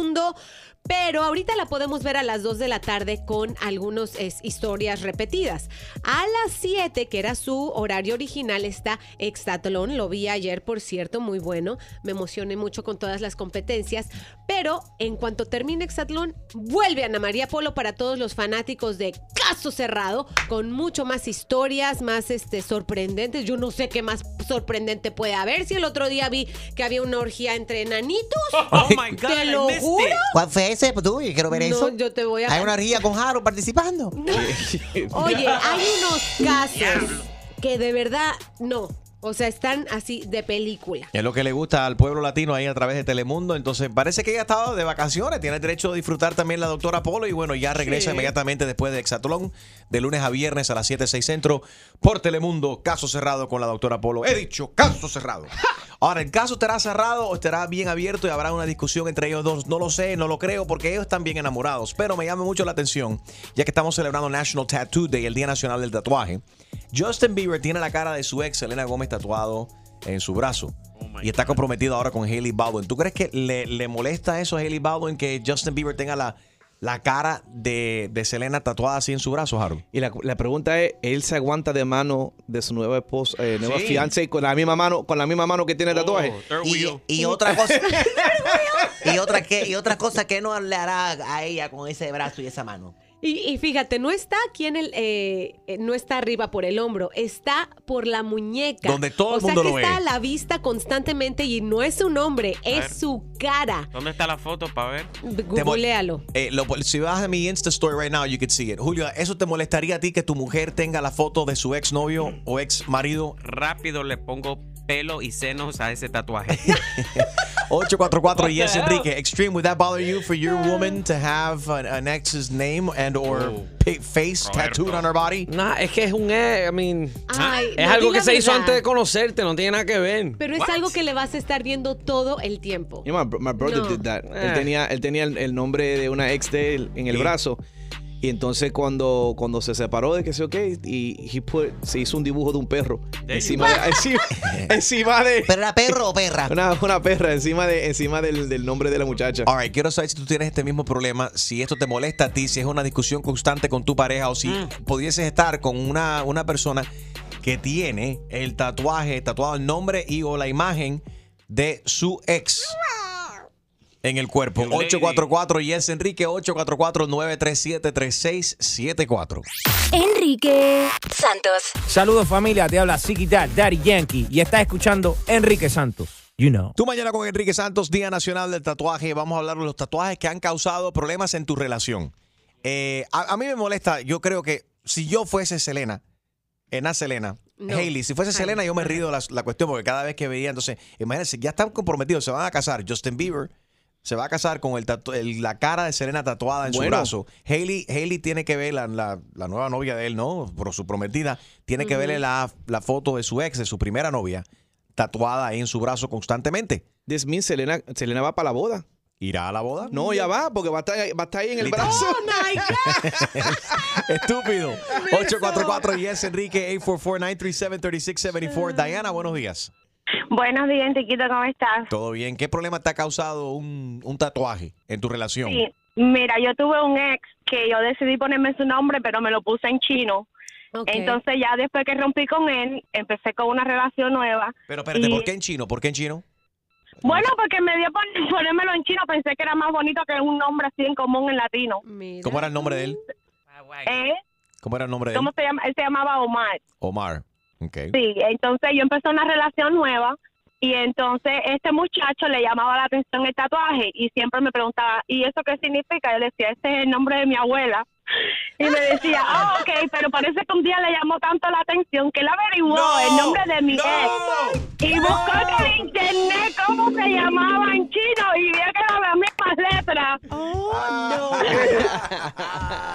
Pero ahorita la podemos ver a las 2 de la tarde con algunas historias repetidas. A las 7, que era su horario original, está Exatlón. Lo vi ayer, por cierto, muy bueno. Me emocioné mucho con todas las competencias. Pero en cuanto termine Exatlón, vuelve Ana María Polo para todos los fanáticos de Caso Cerrado, con mucho más historias, más este, sorprendentes. Yo no sé qué más sorprendente puede haber. Si el otro día vi que había una orgía entre enanitos. Oh my God, Te lo juro. ¿Cuál fue ese? Pues tú, yo quiero ver No, eso. yo te voy a- Hay una ría con Jaro participando. Oye, hay unos casos que de verdad no. O sea, están así de película. Es lo que le gusta al pueblo latino ahí a través de Telemundo. Entonces, parece que ella ha estado de vacaciones. Tiene derecho a disfrutar también la doctora Polo. Y bueno, ya regresa Sí. inmediatamente después de Exatlón, de lunes a viernes a las 7, 6 centro, por Telemundo. Caso cerrado con la doctora Polo. He dicho, caso cerrado. Ahora, ¿el caso estará cerrado o estará bien abierto y habrá una discusión entre ellos dos? No lo sé, no lo creo, porque ellos están bien enamorados. Pero me llama mucho la atención, ya que estamos celebrando National Tattoo Day, el Día Nacional del Tatuaje. Justin Bieber tiene la cara de su ex, Selena Gómez, tatuado en su brazo. y está comprometido ahora con Hailey Baldwin. ¿Tú crees que le, le molesta eso a Hailey Baldwin que Justin Bieber tenga la, la cara de, de Selena tatuada así en su brazo, Harold? Y la, la pregunta es, ¿él se aguanta de mano de su nueva esposa, eh, nueva Sí. fiancé con la misma mano, con la misma mano que tiene el tatuaje? Y, y otra cosa. y otra que y otra cosa que no le hará a ella con ese brazo y esa mano. Y, y fíjate, no está aquí en el, eh, eh, no está arriba por el hombro, está por la muñeca. Donde todo o el sea mundo que lo está ve. a la vista constantemente y no es su nombre, es su cara. ¿Dónde está la foto para ver? Googlealo. Eh, lo- si vas a mi Insta story right now, you can see it. Julio, ¿eso te molestaría a ti que tu mujer tenga la foto de su ex novio o ex marido? Rápido le pongo pelo y senos a ese tatuaje. 844 Yes Enrique. Extreme, would that bother you for your woman to have an, an ex's name and or pa- face tattooed on her body? Nah, es que es un ex, I mean, Ay, es no, algo que se hizo verdad. antes de conocerte, no tiene nada que ver. Pero es algo que le vas a estar viendo todo el tiempo. Yeah, my, my brother No. did that. Eh. Él tenía, él tenía el, el nombre de una ex de él en el brazo. Y entonces cuando, cuando se separó de que se ok, y he put- se hizo un dibujo de un perro encima de, encima, encima de ¿Pero era perro o perra? una, una perra encima de encima del, del nombre de la muchacha. All right, quiero saber si tú tienes este mismo problema, si esto te molesta a ti, si es una discusión constante con tu pareja o si pudieses estar con una, una persona que tiene el tatuaje, tatuado el nombre y o la imagen de su ex en el cuerpo. 844 Yes Enrique 844 937 3674. Enrique Santos. Saludos familia, te habla Dad, Daddy Yankee y estás escuchando Enrique Santos. You know. Tú mañana con Enrique Santos, Día Nacional del Tatuaje. Vamos a hablar de los tatuajes que han causado problemas en tu relación. Eh, a, a mí me molesta, yo creo que si yo fuese Selena, Ena Selena, No. Hailey, si fuese Selena, yo me río la, la cuestión porque cada vez que veía, entonces, imagínense, ya están comprometidos, se van a casar. Justin Bieber se va a casar con el tatu- el- la cara de Selena tatuada en su brazo. Hailey, Hailey tiene que ver la, la- la nueva novia de él, ¿no? Por su prometida, tiene que verle la, la foto de su ex, de su primera novia, tatuada ahí en su brazo constantemente. This means Selena, Selena va para la boda. ¿Irá a la boda? No, ya va, porque va a estar, va a estar ahí en el Literal. brazo. Estúpido. 844 Yes Enrique 844-937-3674. Diana, buenos días. Buenos días, Enriquito, ¿cómo estás? ¿Todo bien? ¿Qué problema te ha causado un, un tatuaje en tu relación? Sí, mira, yo tuve un ex que yo decidí ponerme su nombre, pero me lo puse en chino. Entonces ya después que rompí con él, empecé con una relación nueva. Pero espérate, Y- ¿por qué en chino? ¿Por qué en chino? Bueno, porque me dio por ponérmelo en chino, pensé que era más bonito que un nombre así en común en latino. ¿Cómo era el nombre de él? ¿Eh? ¿Cómo era el nombre de él? ¿Cómo se llama? Él se llamaba Omar. Omar. Sí, entonces yo empecé una relación nueva y entonces este muchacho le llamaba la atención el tatuaje y siempre me preguntaba, ¿y eso qué significa? Yo le decía, este es el nombre de mi abuela. Y me decía, ah, ok, pero parece que un día le llamó tanto la atención que él averiguó el nombre de mi ex y buscó en el internet cómo se llamaba en chino y vio que eran las mismas letras.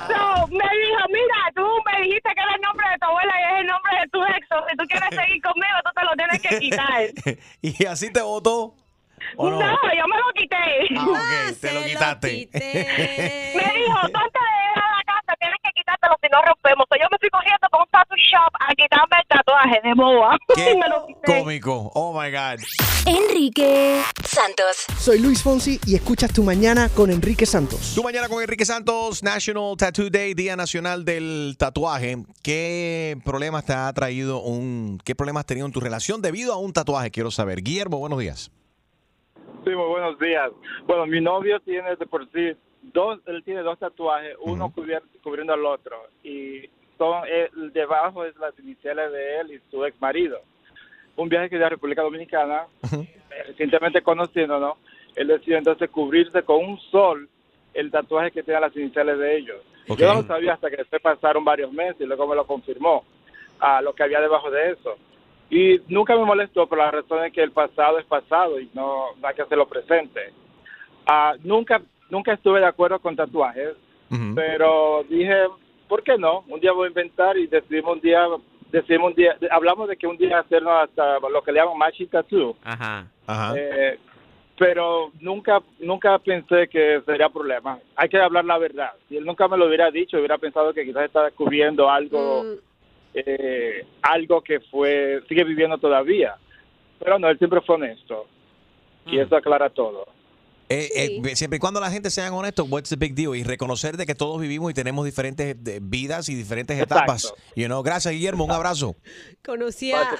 So, me dijo, mira, tú me dijiste que era el nombre de tu abuela y es el nombre de tu ex. Si tú quieres seguir conmigo, tú te lo tienes que quitar. ¿Y así te votó? ¿O no? no? yo me lo quité. Ah, ok, te lo quitaste. me dijo, tú antes de dejar la casa tienes que quitártelo si no rompemos. Yo me fui corriendo con un tattoo shop a quitarme el tatuaje de boa. Qué Y me lo quité. cómico. Oh my God. Enrique Santos. Soy Luis Fonsi y escuchas Tu Mañana con Enrique Santos. Tú mañana con Enrique Santos, National Tattoo Day, Día Nacional del Tatuaje. ¿Qué problemas te ha traído un, qué problemas has tenido en tu relación debido a un tatuaje? Quiero saber. Guillermo, buenos días. Sí, muy buenos días. Bueno, mi novio tiene de por sí dos, él tiene dos tatuajes, uno cubier- cubriendo al otro y son el debajo es las iniciales de él y su ex marido. Un viaje que dio a República Dominicana, eh, recientemente conociéndonos, él decidió entonces cubrirse con un sol el tatuaje que tenía las iniciales de ellos. Ok. Yo no lo sabía hasta que después pasaron varios meses y luego me lo confirmó a lo que había debajo de eso. Y nunca me molestó por la razón de que el pasado es pasado y no, no hay que hacerlo presente. Ah, nunca, nunca estuve de acuerdo con tatuajes, pero dije, ¿por qué no? Un día voy a inventar y decidimos un día, decidimos un día, hablamos de que un día hacernos hasta lo que le llaman matching tattoo. Ajá. Eh, pero nunca nunca pensé que sería problema. Hay que hablar la verdad. Si él nunca me lo hubiera dicho, hubiera pensado que quizás estaba cubriendo algo eh, algo que fue sigue viviendo todavía. Pero no, él siempre fue honesto. Y eso aclara todo. Eh, eh, siempre y cuando la gente sean honestos, what's the big deal? Y reconocer de que todos vivimos y tenemos diferentes eh, vidas y diferentes Exacto. etapas. You know, gracias, Guillermo. Un abrazo. Conocí a,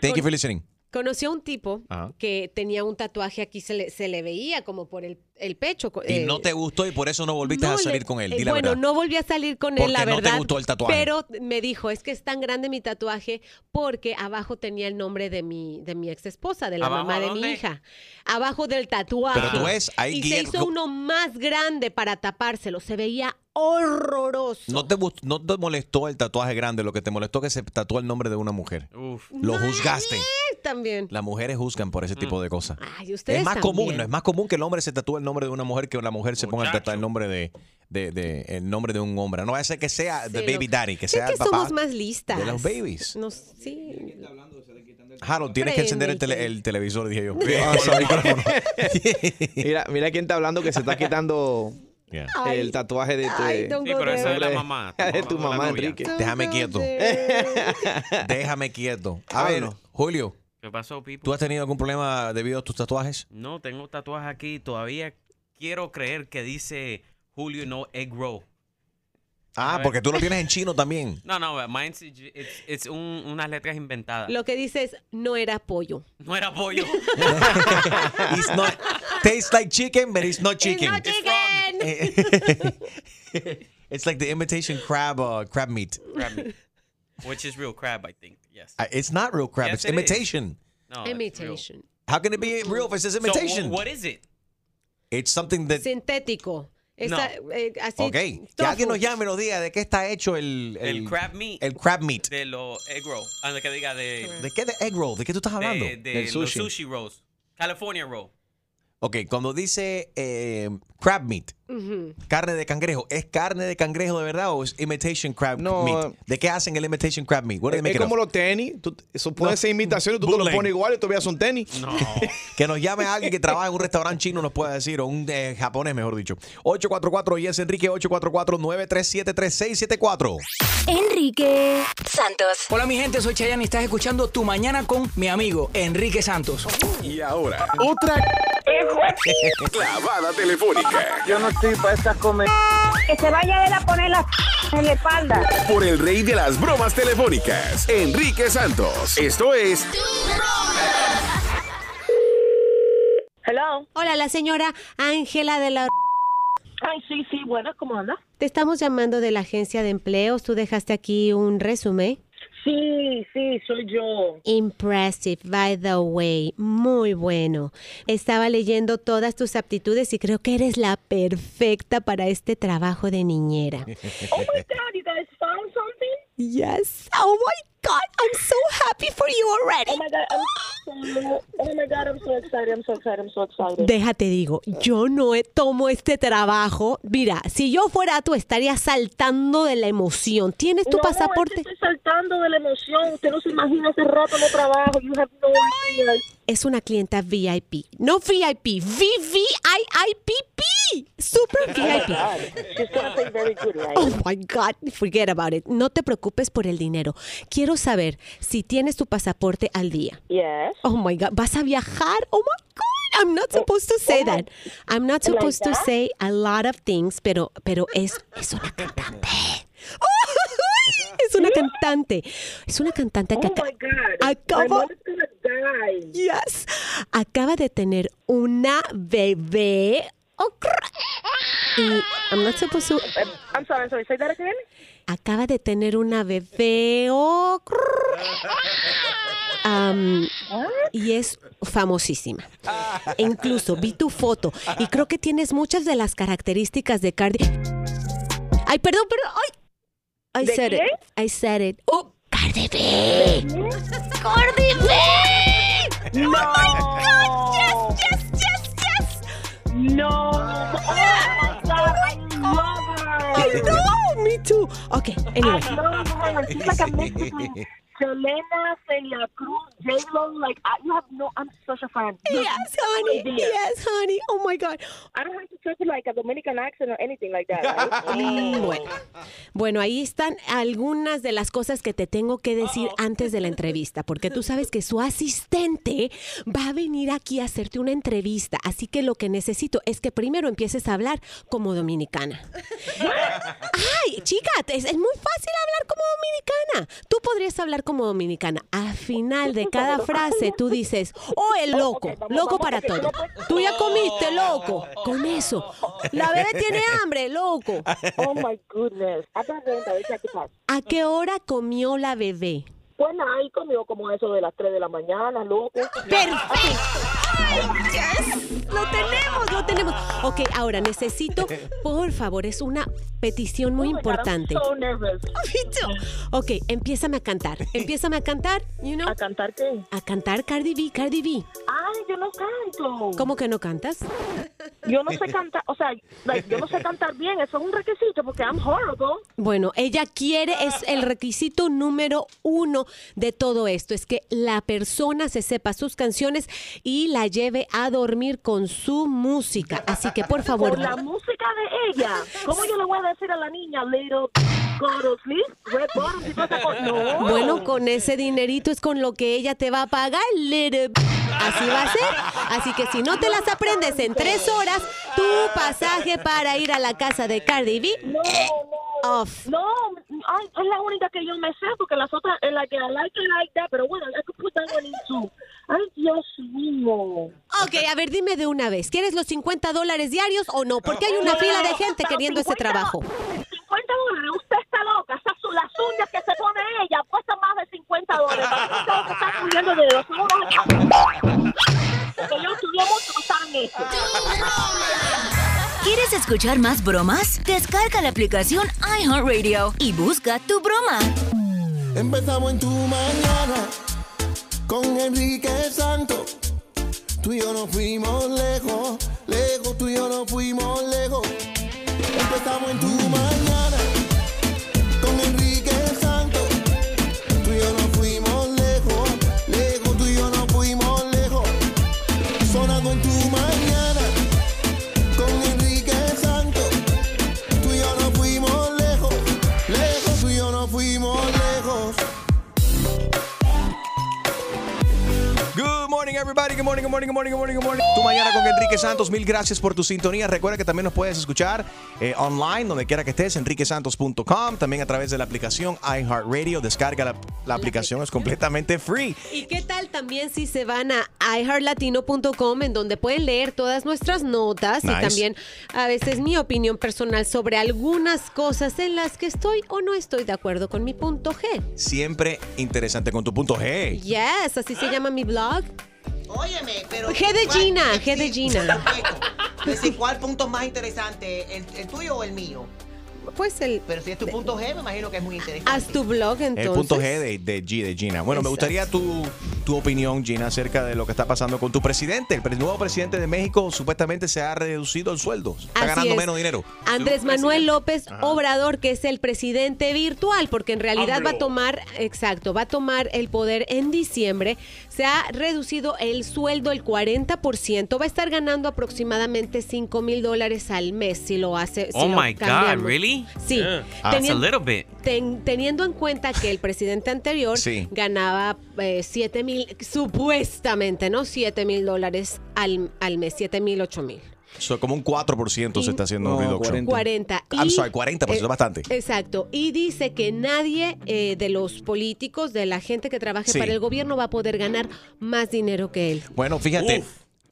Thank you for listening. Conoció a un tipo Ajá. que tenía un tatuaje aquí, se le, se le veía como por el, el pecho. Y eh, no te gustó y por eso no volviste no a le- salir con él. eh, Di la bueno, verdad. no volví a salir con él, Porque la no te verdad. gustó el tatuaje. Pero me dijo, es que es tan grande mi tatuaje porque abajo tenía el nombre de mi, de mi ex esposa, de la ¿Abajo mamá de dónde? mi hija. Abajo del tatuaje. Pero tú ves, hay y se hizo uno más grande para tapárselo. Se veía horroroso. No te, no te molestó el tatuaje grande, lo que te molestó que se tatuó el nombre de una mujer. Lo juzgaste. Eh, También. Las mujeres juzgan por ese tipo de cosas. Ay, ustedes es más común. ¿no? Es más común que el hombre se tatúe el nombre de una mujer que la mujer se ponga a tatuar el nombre de, de- de- el nombre de un hombre. No va a ser que sea de Sí, baby daddy, que es sea que el papá somos más listas. de los babies. No, sí. Harold, tienes que encender el, tele- el televisor, dije yo. Ah, sorry. mira, mira quién está hablando que se está quitando Ay. el tatuaje de tu, Ay, don't Sí, pero eso es la mamá. de tu No, la mamá, novia. Enrique. Déjame quieto. Déjame quieto. A ver, Vámonos. Julio, ¿Qué pasó, Pipo? ¿tú has tenido algún problema debido a tus tatuajes? No, tengo tatuajes aquí. Todavía quiero creer que dice Julio no Egg Roll. Ah, porque tú lo tienes en chino también. No, no, mine es it's, it's un- unas letras inventadas. Lo que dice es, no era pollo. No era pollo. It's not tastes like chicken, but it's not chicken. not chicken. it's like the imitation crab, uh, crab meat. crab meat. Which is real crab, I think. Yes. Uh, It's not real crab. Yes, it's it is. imitation. No. Imitation. How can it be real if it's So, imitation? wh- what is it? It's something that. Sintético. Esa- eh, así, Ok. Que tofu. alguien nos llame y nos diga de qué está hecho el. El, crab meat. El crab meat. De los egg roll. Ah, de que diga de... ¿De qué de egg roll? ¿De qué tú estás hablando? De, de los sushi rolls. California roll. Ok, cuando dice eh, crab meat, carne de cangrejo, ¿es carne de cangrejo de verdad o es imitation crab No. meat? ¿De qué hacen el imitation crab meat? What Es it como los tenis. Tú- eso puede No. ser imitación. Tú te lo pones igual y todavía son tenis. No. Que nos llame alguien que trabaja en un restaurante chino, nos pueda decir, o un eh, japonés, mejor dicho. 844 y es Enrique 844-937-3674. Enrique Santos. Hola mi gente, soy Chayanne y estás escuchando Tu Mañana con mi amigo Enrique Santos. Y ahora, otra clavada telefónica Yo no estoy para estas comer. Que se vaya él a poner la en la espalda. por el rey de las bromas telefónicas, Enrique Santos. Esto es Hello. Hola, la señora Ángela de la... Ay, sí, sí, buena, ¿cómo anda? Te estamos llamando de la agencia de empleos. Tú dejaste aquí un resumen. Sí, sí, soy yo. Impressive, by the way. Muy bueno. Estaba leyendo todas tus aptitudes y creo que eres la perfecta para este trabajo de niñera. Oh my God, you guys found something? Yes. Oh my God, I'm so happy for you already. Oh my God, I'm so, oh my God, I'm so excited, I'm so excited, I'm so excited. Déjate digo, yo no tomo este trabajo. Mira, si yo fuera tú estaría saltando de la emoción. ¿Tienes tu no, pasaporte? Es que estoy saltando de la emoción. Usted no se imagina hace rato no trabajo. You have no idea. Es una clienta VIP. No VIP, VVIIPP. Super VIP. Oh my God, forget about it. No te preocupes por el dinero. Quiero saber si tienes tu pasaporte al día. Yes. Oh my God, ¿vas a viajar? Oh my God, I'm not supposed to say that. I'm not supposed to say a lot of things, pero, pero es, es una cantante. Es una cantante. Es una cantante que Oh acaba, yes, acaba de tener una bebé. Oh, y I'm not supposed to I'm sorry, I'm sorry. Say that again. acaba de tener una bebé oh, y es famosísima. E incluso vi tu foto y creo que tienes muchas de las características de Cardi. Ay, perdón, perdón. Ay. I ¿De said quién? it. I said it. Oh, Cardi B. Cardi B. Oh no. Oh my God. Yes, yes, yes, yes. No. Oh my God, I love her. I know. Me too. Okay. Anyway. I love her. She's like a between Selena, Celia Cruz, J Lo. Like I, you have no. I'm such a fan. You Yes, honey. Yes, honey. Oh my God. I don't have to talk with like a Dominican accent or anything like that. Right? Mm, Bueno. Bueno, ahí están algunas de las cosas que te tengo que decir antes de la entrevista, porque tú sabes que su asistente va a venir aquí a hacerte una entrevista, así que lo que necesito es que primero empieces a hablar como dominicana. Ay, chica, es, es muy fácil hablar como dominicana. Tú podrías hablar como dominicana. Al final de cada frase tú dices, oh, el loco, loco para todo. Tú ya comiste, loco. Con eso. La bebé tiene hambre, loco. Oh my goodness. A qué pasa. ¿A qué hora comió la bebé? Pues nada, ahí comió como eso de las 3 de la mañana, loco. ¡Perfecto! Yes. Lo tenemos, lo tenemos. Ok, ahora necesito, por favor, es una petición muy importante. So nervous. Ok, empiézame a cantar. Empiézame a cantar, you know. ¿A cantar qué? A cantar Cardi B, Cardi B. Ay, yo no canto. ¿Cómo que no cantas? Yo no sé cantar, o sea, like, yo no sé cantar bien, eso es un requisito porque I'm horrible. Bueno, ella quiere, es el requisito número uno de todo esto, es que la persona se sepa sus canciones y la lleve a dormir con su música. Así que, por favor, Por la música de ella. ¿Cómo yo le voy a decir a la niña, little? No. Bueno, con ese dinerito es con lo que ella te va a pagar, little. Así va a ser. Así que si no te las aprendes en tres horas, tu pasaje para ir a la casa de Cardi B. eh, Off. No, es la única que yo me sé porque las otras, es la que I like it like that, pero bueno, I could put that one in too. Ay, Dios mío. Ok, a ver, dime de una vez, ¿quieres los 50 dólares diarios o no? Porque hay una fila de gente queriendo ese trabajo. 50 dólares, usted está loca. Esas son las uñas que se pone ella cuestan más de 50 dólares. Usted tengo que estar cubriendo de los. Porque yo estudié mucho, no saben eso. ¿Quieres escuchar más bromas? Descarga la aplicación iHeartRadio y busca tu broma. Empezamos en tu mañana Enrique Santos. Tú y yo nos fuimos lejos, lejos, tú y yo nos fuimos lejos. Empezamos en tu mañana Good morning, good morning, good morning, good morning, good morning. Tu mañana con Enrique Santos. Mil gracias por tu sintonía. Recuerda que también nos puedes escuchar eh, online, donde quiera que estés, enriquesantos.com. También a través de la aplicación iHeartRadio. Descarga la, la aplicación, es completamente free. ¿Y qué tal también si se van a iHeartLatino.com en donde pueden leer todas nuestras notas Nice. y también a veces mi opinión personal sobre algunas cosas en las que estoy o no estoy de acuerdo con mi punto G? Siempre interesante con tu punto G. Yes, así se llama mi blog. Óyeme, pero. G de ¿cuál- Gina, G de Gina. Entonces, ¿cuál punto más interesante? ¿El, el tuyo o el mío? Pues el. Pero si es tu punto G, me imagino que es muy interesante. Haz tu blog entonces. El punto G de, de G de Gina. Bueno, me gustaría tu, tu opinión, Gina, acerca de lo que está pasando con tu presidente. El nuevo presidente de México supuestamente se ha reducido el sueldo. Está Así ganando es. menos dinero. Andrés Manuel López Ajá. Obrador, que es el presidente virtual, porque en realidad va a tomar, exacto, va a tomar el poder en diciembre. Se ha reducido el sueldo el 40%, va a estar ganando aproximadamente 5 mil dólares al mes si lo hace. si Oh lo my God, cambiamos. Really? Sí. Yeah. That's a little bit. ten- teniendo en cuenta que el presidente anterior Sí. ganaba 7 mil, supuestamente, ¿no? 7 mil dólares al, al mes, 7 mil, 8 mil. So, como un 4% se está haciendo No, reduction. 40. I'm Y, sorry, 40%, es eh, bastante. Exacto. Y dice que nadie eh, de los políticos, de la gente que trabaje Sí. para el gobierno, va a poder ganar más dinero que él. Bueno, fíjate.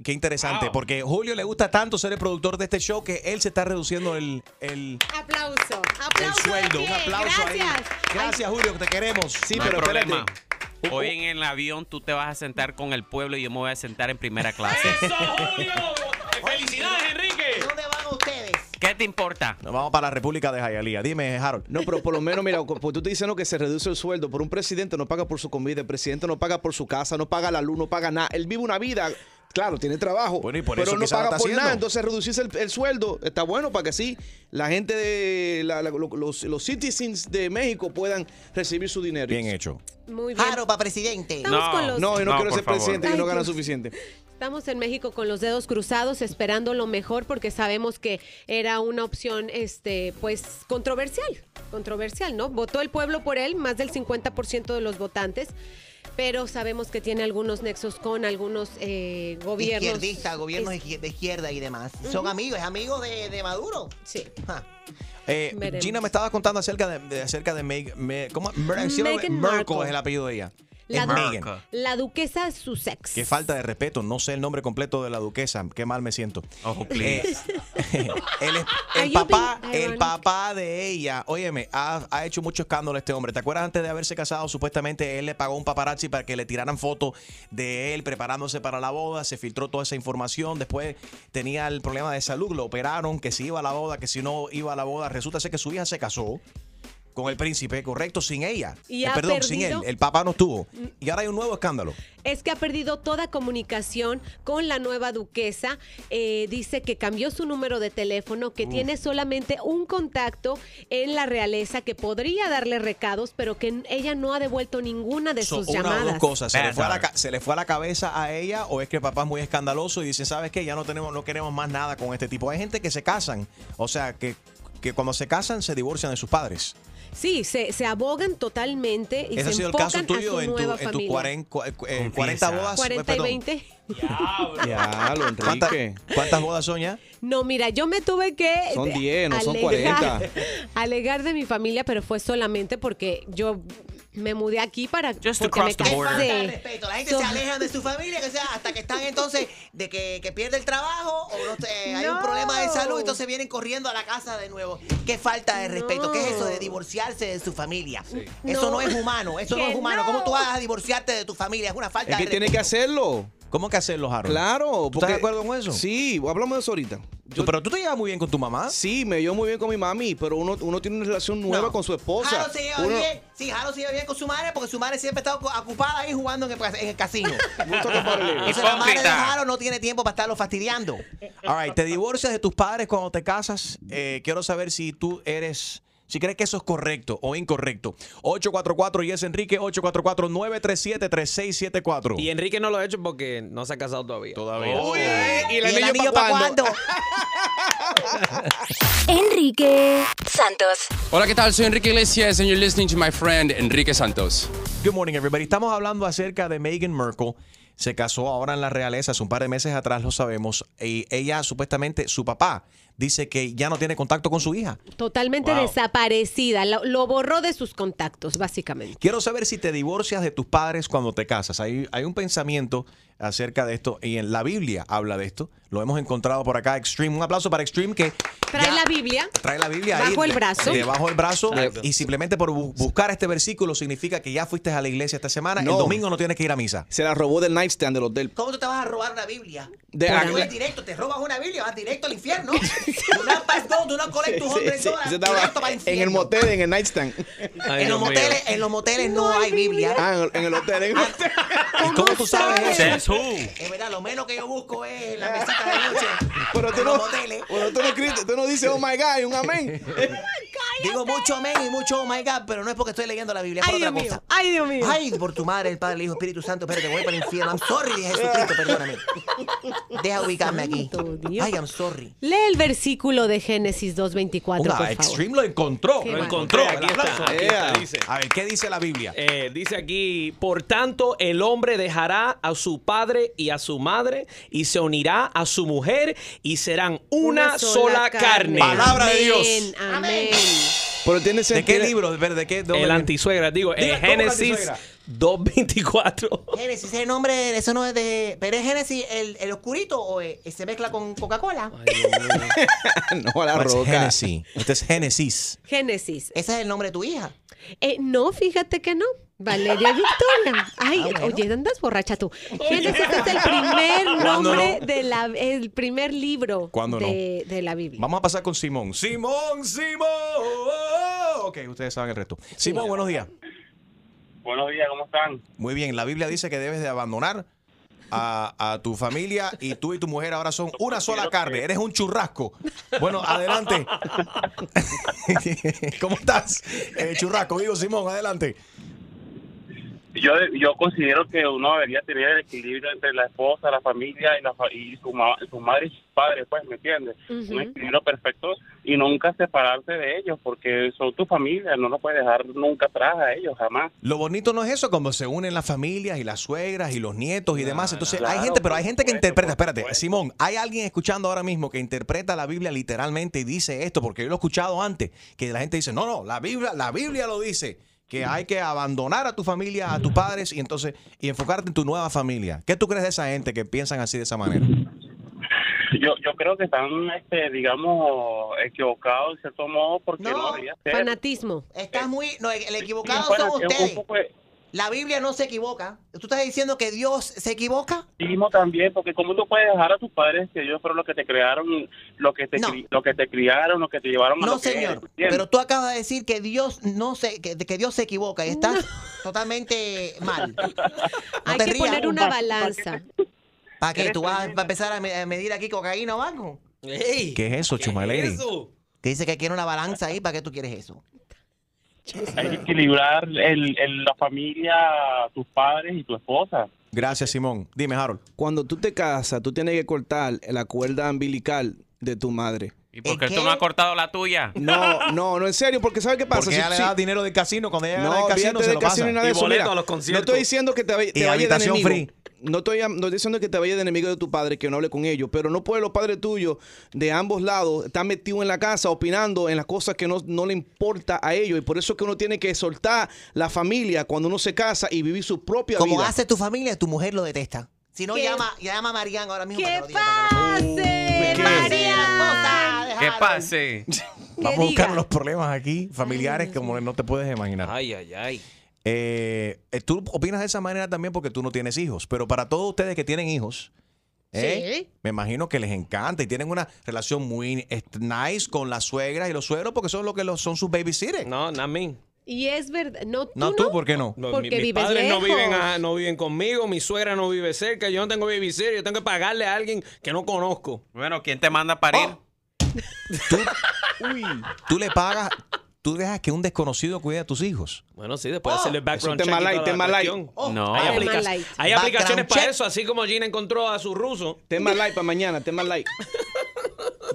Qué interesante, porque Julio le gusta tanto ser el productor de este show que él se está reduciendo el, el, Aplauso. el Aplauso. de sueldo. Un aplauso ahí. Gracias. Gracias, Julio, que te queremos. no hay problema. Hoy en el avión tú te vas a sentar con el pueblo y yo me voy a sentar en primera clase. ¡Felicidades, Enrique! ¿Dónde van ustedes? ¿Qué te importa? Nos vamos para la República de Hialeah. Dime, Harold. No, pero por lo menos, mira, pues tú te diciendo que se reduce el sueldo, por un presidente no paga por su comida, el presidente no paga por su casa, no paga la luz, no paga nada. Él vive una vida, claro, tiene trabajo, Bueno, y por pero eso no paga por nada. Entonces, reducirse el, el sueldo está bueno para que sí la gente de la- la- lo- los, los citizens de México puedan recibir su dinero. Bien hecho. Muy bien. Jaro para presidente. Estamos con los- No, yo no, No, quiero ser favor. presidente que Ay, no gana Dios. suficiente. Estamos en México con los dedos cruzados, esperando lo mejor, porque sabemos que era una opción, este, pues, controversial. Controversial, ¿no? Votó el pueblo por él, más del 50% de los votantes. Pero sabemos que tiene algunos nexos con algunos eh, gobiernos. Izquierdistas, gobiernos Es- de izquierda y demás. Ujú. Son amigos, es amigo de, de Maduro. Sí. Eh. Gina me estaba contando acerca de, de- acerca de Meg, Me- ¿cómo? Mer- sí, Meghan Merkel Markle. es el apellido de ella. La, du- Meghan. la duquesa Sussex. Qué falta de respeto. No sé el nombre completo de la duquesa. Qué mal me siento. Oh, Eh, el, papá, el papá de ella, óyeme, ha, ha hecho mucho escándalo este hombre. ¿Te acuerdas antes de haberse casado? Supuestamente él le pagó un paparazzi para que le tiraran fotos de él preparándose para la boda. Se filtró toda esa información. Después tenía el problema de salud. Lo operaron, que si iba a la boda, que si no iba a la boda. Resulta ser que su hija se casó con el príncipe, correcto, sin ella. Y Eh, perdón, sin él. Mm. El papá no estuvo. Y ahora hay un nuevo escándalo. es que ha perdido toda comunicación con la nueva duquesa. Eh, dice que cambió su número de teléfono, que Uf. tiene solamente un contacto en la realeza que podría darle recados, pero que ella no ha devuelto ninguna de So, sus una llamadas. o dos cosas. ¿Se le, fue a la, daughter. ca- se le fue a la cabeza a ella o es que el papá es muy escandaloso y dice, ¿sabes qué? Ya no tenemos, no queremos más nada con este tipo. Hay gente que se casan, o sea, que, que cuando se casan se divorcian de sus padres. Sí, se, se abogan totalmente y Ese se ha sido el caso a tuyo su en, tu, nueva en familia. 40, cu- eh, 40 Confiesa. bodas. 40 y perdón. 20. Diablo, ¿Cuántas, Enrique. cuántas bodas son ya? No, mira, yo me tuve que Son de- 10, no son alegar- 40. Alegar de mi familia, pero fue solamente porque yo me mudé aquí para Just to porque me cross the Qué border. falta de casé. respeto. La gente So- se aleja de su familia, que sea, hasta que están entonces de que, que pierde el trabajo o no sé, hay un No. problema de salud, entonces vienen corriendo a la casa de nuevo. Qué falta de respeto. ¿Qué es eso de divorciarse de su familia? Eso no. No. es humano, eso no es humano. no. ¿Cómo tú vas a divorciarte de tu familia? Es una falta Es de que tiene que respeto. hacerlo. ¿Cómo que hacerlo, Harold? Claro. ¿Tú estás de acuerdo con eso? Sí, hablamos de eso ahorita. Pero tú te llevas muy bien con tu mamá. Sí, me llevo muy bien con mi mami, pero uno, uno tiene una relación nueva No. con su esposa. Jaro se lleva Uno- bien, sí, Jaro se lleva bien con su madre porque su madre siempre ha estado ocupada ahí jugando en el, en el casino. Entonces la madre de. Jaro no tiene tiempo para estarlo fastidiando. All right, te divorcias de tus padres cuando te casas. Eh, quiero saber si tú eres, si crees que eso es correcto o incorrecto. 844 y es Enrique 844 937 3674. Y Enrique no lo ha hecho porque no se ha casado todavía. Todavía. Uy, ¿Y el ¿Y el anillo anillo para cuándo? Enrique Santos. Hola, ¿qué tal? Soy Enrique Iglesias and you're listening to my friend Enrique Santos. Good morning, everybody. Estamos hablando acerca de Meghan Markle. Se casó ahora en la realeza, hace un par de meses atrás, lo sabemos. Y ella, supuestamente, su papá, dice que ya no tiene contacto con su hija. Totalmente Wow. desaparecida. Lo, lo borró de sus contactos, básicamente. Quiero saber si te divorcias de tus padres cuando te casas. Hay, hay un pensamiento acerca de esto y en la Biblia habla de esto. Lo hemos encontrado por acá, Extreme. Un aplauso para Extreme que Trae la Biblia. trae la Biblia ahí Bajo el de- brazo. Debajo del brazo. Exacto. Y simplemente por bu- buscar este versículo significa que ya fuiste a la iglesia esta semana. No. El domingo no tienes que ir a misa. Se la robó del nightstand del hotel. ¿Cómo tú te vas a robar una Biblia? De- vas directo, te robas una Biblia, vas directo al infierno. Do not pass go, do not collect tus Sí, 100 sí, dólares, ese estaba directo para el en el motel, en el nightstand. Ay, En los, moteles, en los moteles no, hay Biblia. Ah, en el, en el hotel. En el hotel. ¿Y cómo tú sabes eso? Es verdad, lo menos que yo busco es la mesita de noche. Pero tú en no, los moteles. bueno, tú no, escribes- tú no dices, oh my God, y un amén. Digo mucho amén y mucho oh my God, pero no es porque estoy leyendo la Biblia, es por Ay, otra Dios mío. cosa. Ay, Dios mío. Ay, por tu madre, el Padre, el Hijo, Espíritu Santo, espérate, voy para el infierno. I'm sorry, Jesucristo, perdóname. Deja ubicarme aquí. Ay, I'm sorry. Lee el versículo de Génesis 2.24, por favor. Extreme lo encontró. Qué Lo bueno. encontró. Aquí está. Aquí está, dice. A ver, ¿qué dice la Biblia? Eh, dice aquí, por tanto, el hombre dejará a su padre y a su madre y se unirá a su mujer y serán una, sola, carne. Palabra de Dios. Amén. Pero tiene ¿De qué sentido. libro? ¿De, de qué? dónde El antisuegra, digo, eh, Diga, ¿cómo la Génesis antisuegra? 2.24. Génesis, ese nombre, eso no es de. Pero es Génesis el, el oscurito o eh, se mezcla con Coca-Cola. no, a la roca. Génesis. Este es Génesis. Génesis. Ese es el nombre de tu hija. Eh, no, fíjate que no. Valeria Victoria. Ay, Ah, bueno. oye, andas borracha tú. Génesis es el primer ¿Cuándo nombre no? de la, el primer libro ¿Cuándo no? de, de la Biblia. Vamos a pasar con Simón. Simón, Simón. Ok, ustedes saben el resto. Simón, buenos días. Buenos días, ¿cómo están? Muy bien, la Biblia dice que debes de abandonar a, a tu familia y tú y tu mujer ahora son una sola carne. Eres un churrasco. Bueno, adelante. ¿Cómo estás? Eh, churrasco, digo Simón, adelante. Yo, yo considero que uno debería tener el equilibrio entre la esposa, la familia y, la, fa- y su, ma- su madre y sus padres, pues, ¿me entiendes? Un equilibrio perfecto y nunca separarse de ellos porque son tu familia, no lo puedes dejar nunca atrás a ellos, jamás. Lo bonito no es eso, cuando se unen las familias y las suegras y los nietos y demás. Entonces, hay gente, pero hay gente que supuesto, interpreta, espérate, Simón, hay alguien escuchando ahora mismo que interpreta la Biblia literalmente y dice esto, porque yo lo he escuchado antes, que la gente dice, no, no, la Biblia, la Biblia lo dice, que hay que abandonar a tu familia, a tus padres y entonces, y enfocarte en tu nueva familia. ¿Qué tú crees de esa gente que piensan así de esa manera? Yo, yo creo que están, este, digamos, equivocados en cierto modo porque no, No, debería ser. Fanatismo. Estás muy. No, el equivocado Sí, bueno, son un ustedes. poco de- La Biblia no se equivoca. ¿Tú estás diciendo que Dios se equivoca? Mismo también, porque cómo tú puedes dejar a tus padres que ellos fueron los que te crearon, lo que te, cri- lo que te criaron, lo que te llevaron a No, lo que señor. Pero tú acabas de decir que Dios no se, que, que Dios se equivoca y estás totalmente mal. No Hay te que rías. poner una balanza. ¿Para qué? ¿Tú vas a empezar a me- a medir aquí cocaína o algo? ¿Qué es eso, Chumaleri? Que dice que quiere una balanza ahí. ¿Para qué tú quieres eso? Hay que equilibrar el, el- la familia, tus padres y tu esposa. Gracias, Simón. Dime, Harold. Cuando tú te casas, tú tienes que cortar la cuerda umbilical de tu madre. ¿Y por qué tú no has cortado la tuya? No, no, no, en serio, porque ¿sabes qué pasa? Porque Si- ella le si- da dinero del casino. Cuando ella No, gana del casino, se del lo casino pasa. y nada de eso. Mira, no estoy diciendo que te, vaya- te Y vaya de enemigo. free. No estoy, no estoy diciendo que te vaya de enemigo de tu padre, que no hable con ellos, pero no puede los padres tuyos de ambos lados estar metidos en la casa opinando en las cosas que no, no le importa a ellos. Y por eso es que uno tiene que soltar la familia cuando uno se casa y vivir su propia Como vida. hace tu familia, tu mujer lo detesta. Si no, ¿Qué? llama, llama a Marian ahora mismo. ¿Qué para que pase, ¿Qué? ¿Qué pase? Vamos a buscar los problemas aquí, familiares, como no te puedes imaginar. Ay, ay, ay. Eh, eh, tú opinas de esa manera también porque tú no tienes hijos, pero para todos ustedes que tienen hijos, ¿eh? Sí. me imagino que les encanta y tienen una relación muy nice con las suegras y los suegros porque son lo que los- son sus babysitters. No, no mí. Y es verdad. No, tú No, tú, ¿por qué no? No, Porque mi- mis vives padres no viven, a- no viven conmigo, mi suegra no vive cerca, yo no tengo babysitter, yo tengo que pagarle a alguien que no conozco. Bueno, ¿quién te manda a parir? Tú le pagas, tú dejas que un desconocido cuide a tus hijos. Bueno, sí, después de hacerle background es un tema check light, tema light. Oh. No. Hay, Tema aplica- light. hay Background aplicaciones para eso, así como Gina encontró a su ruso. Tema light para mañana, tema light.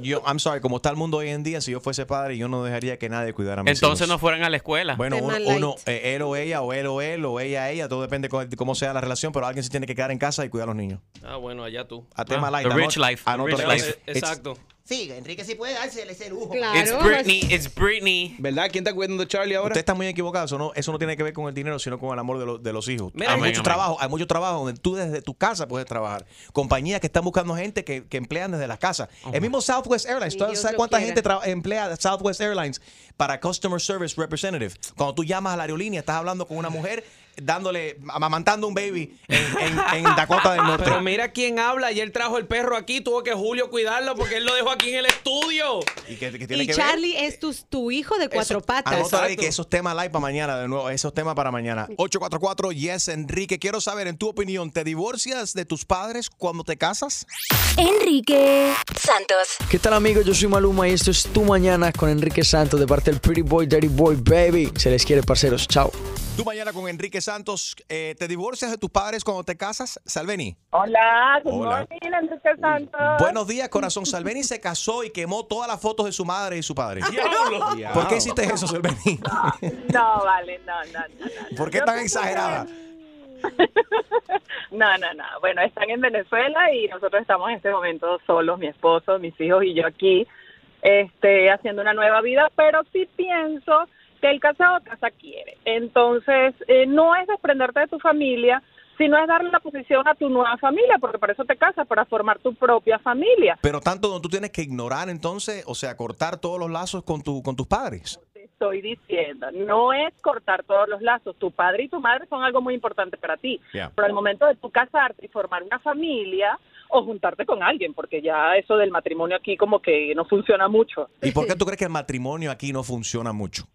Yo, I'm sorry, como está el mundo hoy en día, si yo fuese padre, yo no dejaría que nadie cuidara a mis Entonces no fueran a la escuela. Bueno, Tema uno, eh, él o ella, o él o él, o ella ella, todo depende de cómo sea la relación, pero alguien se tiene que quedar en casa y cuidar a los niños. Ah, bueno, allá tú. A tema Ah, light. the rich life, the rich it's- life. it's- Exacto. Sí, Enrique sí puede darse ese lujo. Claro. It's Britney, it's Britney. ¿Verdad? ¿Quién está cuidando de Charlie ahora? Usted está muy equivocado. Eso no, eso no tiene que ver con el dinero, sino con el amor de, los- de los hijos. Mira, hay amén, mucho amén. trabajo, hay mucho trabajo donde tú desde tu casa puedes trabajar. Compañías que están buscando gente que, que emplean desde las casas. El mismo Southwest Airlines. Ni ¿Tú Dios sabes lo cuánta gente tra- emplea Southwest Airlines para Customer Service Representative? Cuando tú llamas a la aerolínea, estás hablando con una mujer dándole, amamantando un baby en, en- en Dakota del Norte. Pero mira quién habla y él trajo el perro aquí, tuvo que Julio cuidarlo porque él lo dejó aquí en el estudio. ¿Y que, que tiene Y que ver? Charlie es tu, tu hijo de cuatro patas. Anota ahí que esos temas live para mañana, de nuevo, esos temas para mañana. 844 Yes Enrique, quiero saber en tu opinión, ¿te divorcias de tus padres cuando te casas? Enrique Santos. ¿Qué tal amigos? Yo soy Maluma y esto es Tu Mañana con Enrique Santos de parte del Pretty Boy, Dirty Boy, Baby. Se les quiere, parceros. Chao. Tú mañana con Enrique Santos, eh, ¿te divorcias de tus padres cuando te casas? Salveni. Hola, good Hola. morning, Enrique Santos. Buenos días, corazón. Salveni se casó y quemó todas las fotos de su madre y su padre. Diablo. ¿Por qué hiciste eso, Salveni? No, vale, no, no, no. no. ¿Por qué Yo tan exagerada? No, no, no. Bueno, están en Venezuela y nosotros estamos en este momento solos, mi esposo, mis hijos y yo aquí, este, haciendo una nueva vida, pero sí pienso que el casado casa quiere. Entonces, eh, no es desprenderte de tu familia, sino es darle la posición a tu nueva familia, porque para eso te casas, para formar tu propia familia. Pero tanto donde tú tienes que ignorar entonces, o sea, cortar todos los lazos con, tu, con tus padres. Te estoy diciendo, no es cortar todos los lazos. Tu padre y tu madre son algo muy importante para ti. Pero al momento de tú casarte y formar una familia o juntarte con alguien, porque ya eso del matrimonio aquí como que no funciona mucho. ¿Y por qué tú crees que el matrimonio aquí no funciona mucho?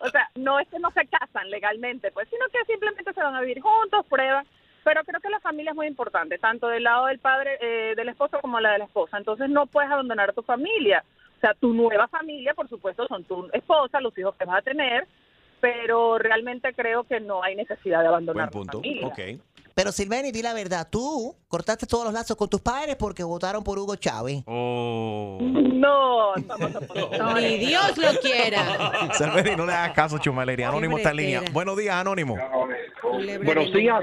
O sea, no es que no se casan legalmente, pues, sino que simplemente se van a vivir juntos, prueban. Pero creo que la familia es muy importante, tanto del lado del padre, eh, del esposo como la de la esposa. Entonces no puedes abandonar a tu familia. O sea, tu nueva familia, por supuesto, son tu esposa, los hijos que vas a tener, pero realmente creo que no hay necesidad de abandonar Buen la punto. familia. Ok. Pero Silveni, di la verdad, tú cortaste todos los lazos con tus padres porque votaron por Hugo Chávez. Oh. No, estamos. Ni Dios lo quiera. Salveri, no le hagas caso, Chumaleri. Anónimo está en línea. Buenos días, Anónimo. Buenos días,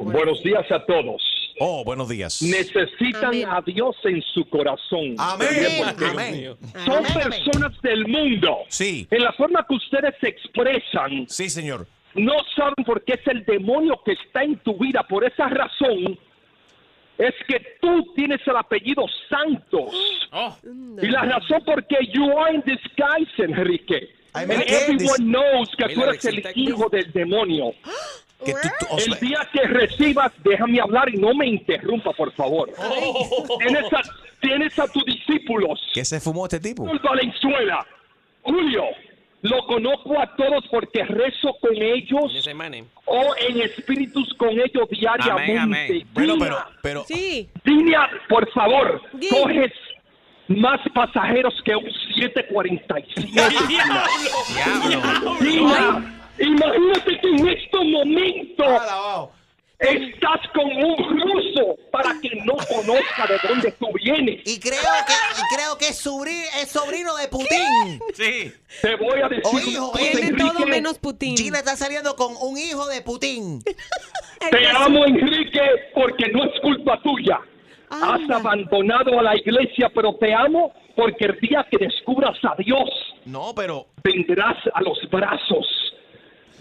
buenos días a todos. Oh, buenos días. Necesitan Amén. a Dios en su corazón. Amén. Amén. Son personas del mundo. Sí. En la forma que ustedes se expresan, Sí, señor. No saben por qué es el demonio que está en tu vida. Por esa razón es que tú tienes el apellido Santos. Oh. Y la razón por qué you are in disguise, Enrique. Ay, And everyone knows que tú eres el hijo del demonio. Que tú- tú- o sea, El día que recibas, déjame hablar y no me interrumpa, por favor. Tienes a, tienes a tus discípulos, ¿Qué se fumó este tipo? Valenzuela, Julio, lo conozco a todos porque rezo con ellos o en espíritus con ellos diariamente. Amén, amén. Bueno, pero, pero, Sí. Dina, por favor, coges más pasajeros que un 747. Diablo. Dina, imagínate que en estos momentos Alabado. Estás con un ruso para que no conozca de dónde tú vienes. Y creo que, y creo que es, sobri- es sobrino de Putin. Sí. Te voy a decir O hijo, Tiene Enrique. todo menos Putin. China está saliendo con un hijo de Putin. Te amo, Enrique, porque no es culpa tuya. Has abandonado a la iglesia, pero te amo porque el día que descubras a Dios, no, pero, vendrás a los brazos.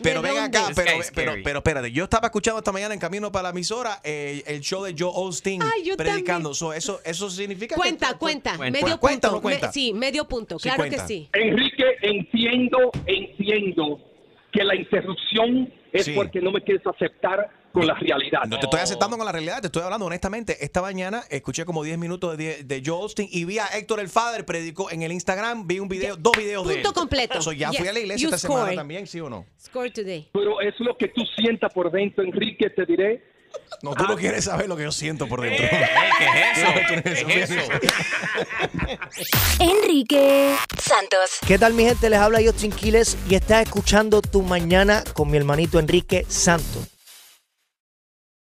Pero ¿De ven acá, pero, pero, pero espérate. Yo estaba escuchando esta mañana en camino para la emisora eh, el show de Joe Austin Ay, yo predicando. So, eso, eso significa que- Cuenta, que- cuenta. Cuenta. Medio ¿Cuenta no cuenta? Me- sí, medio punto. Sí, Claro cuenta. que sí. Enrique, entiendo, entiendo que la interrupción es Sí. porque no me quieres aceptar con la realidad. No te estoy aceptando con la realidad, te estoy hablando honestamente. Esta mañana escuché como 10 minutos de, de Joe Austin y vi a Héctor el Father predicó en el Instagram, vi un video, dos videos de él. Punto completo. So, ya fui a la iglesia You esta semana también, ¿sí o no? Score today. Pero es lo que tú sientas por dentro, Enrique, te diré. No, tú no quieres saber lo que yo siento por dentro. Eh, ¿Qué es eso? ¿Qué es eso? Enrique Santos. ¿Qué tal mi gente? Les habla Justin Quiles y estás escuchando Tu Mañana con mi hermanito Enrique Santos.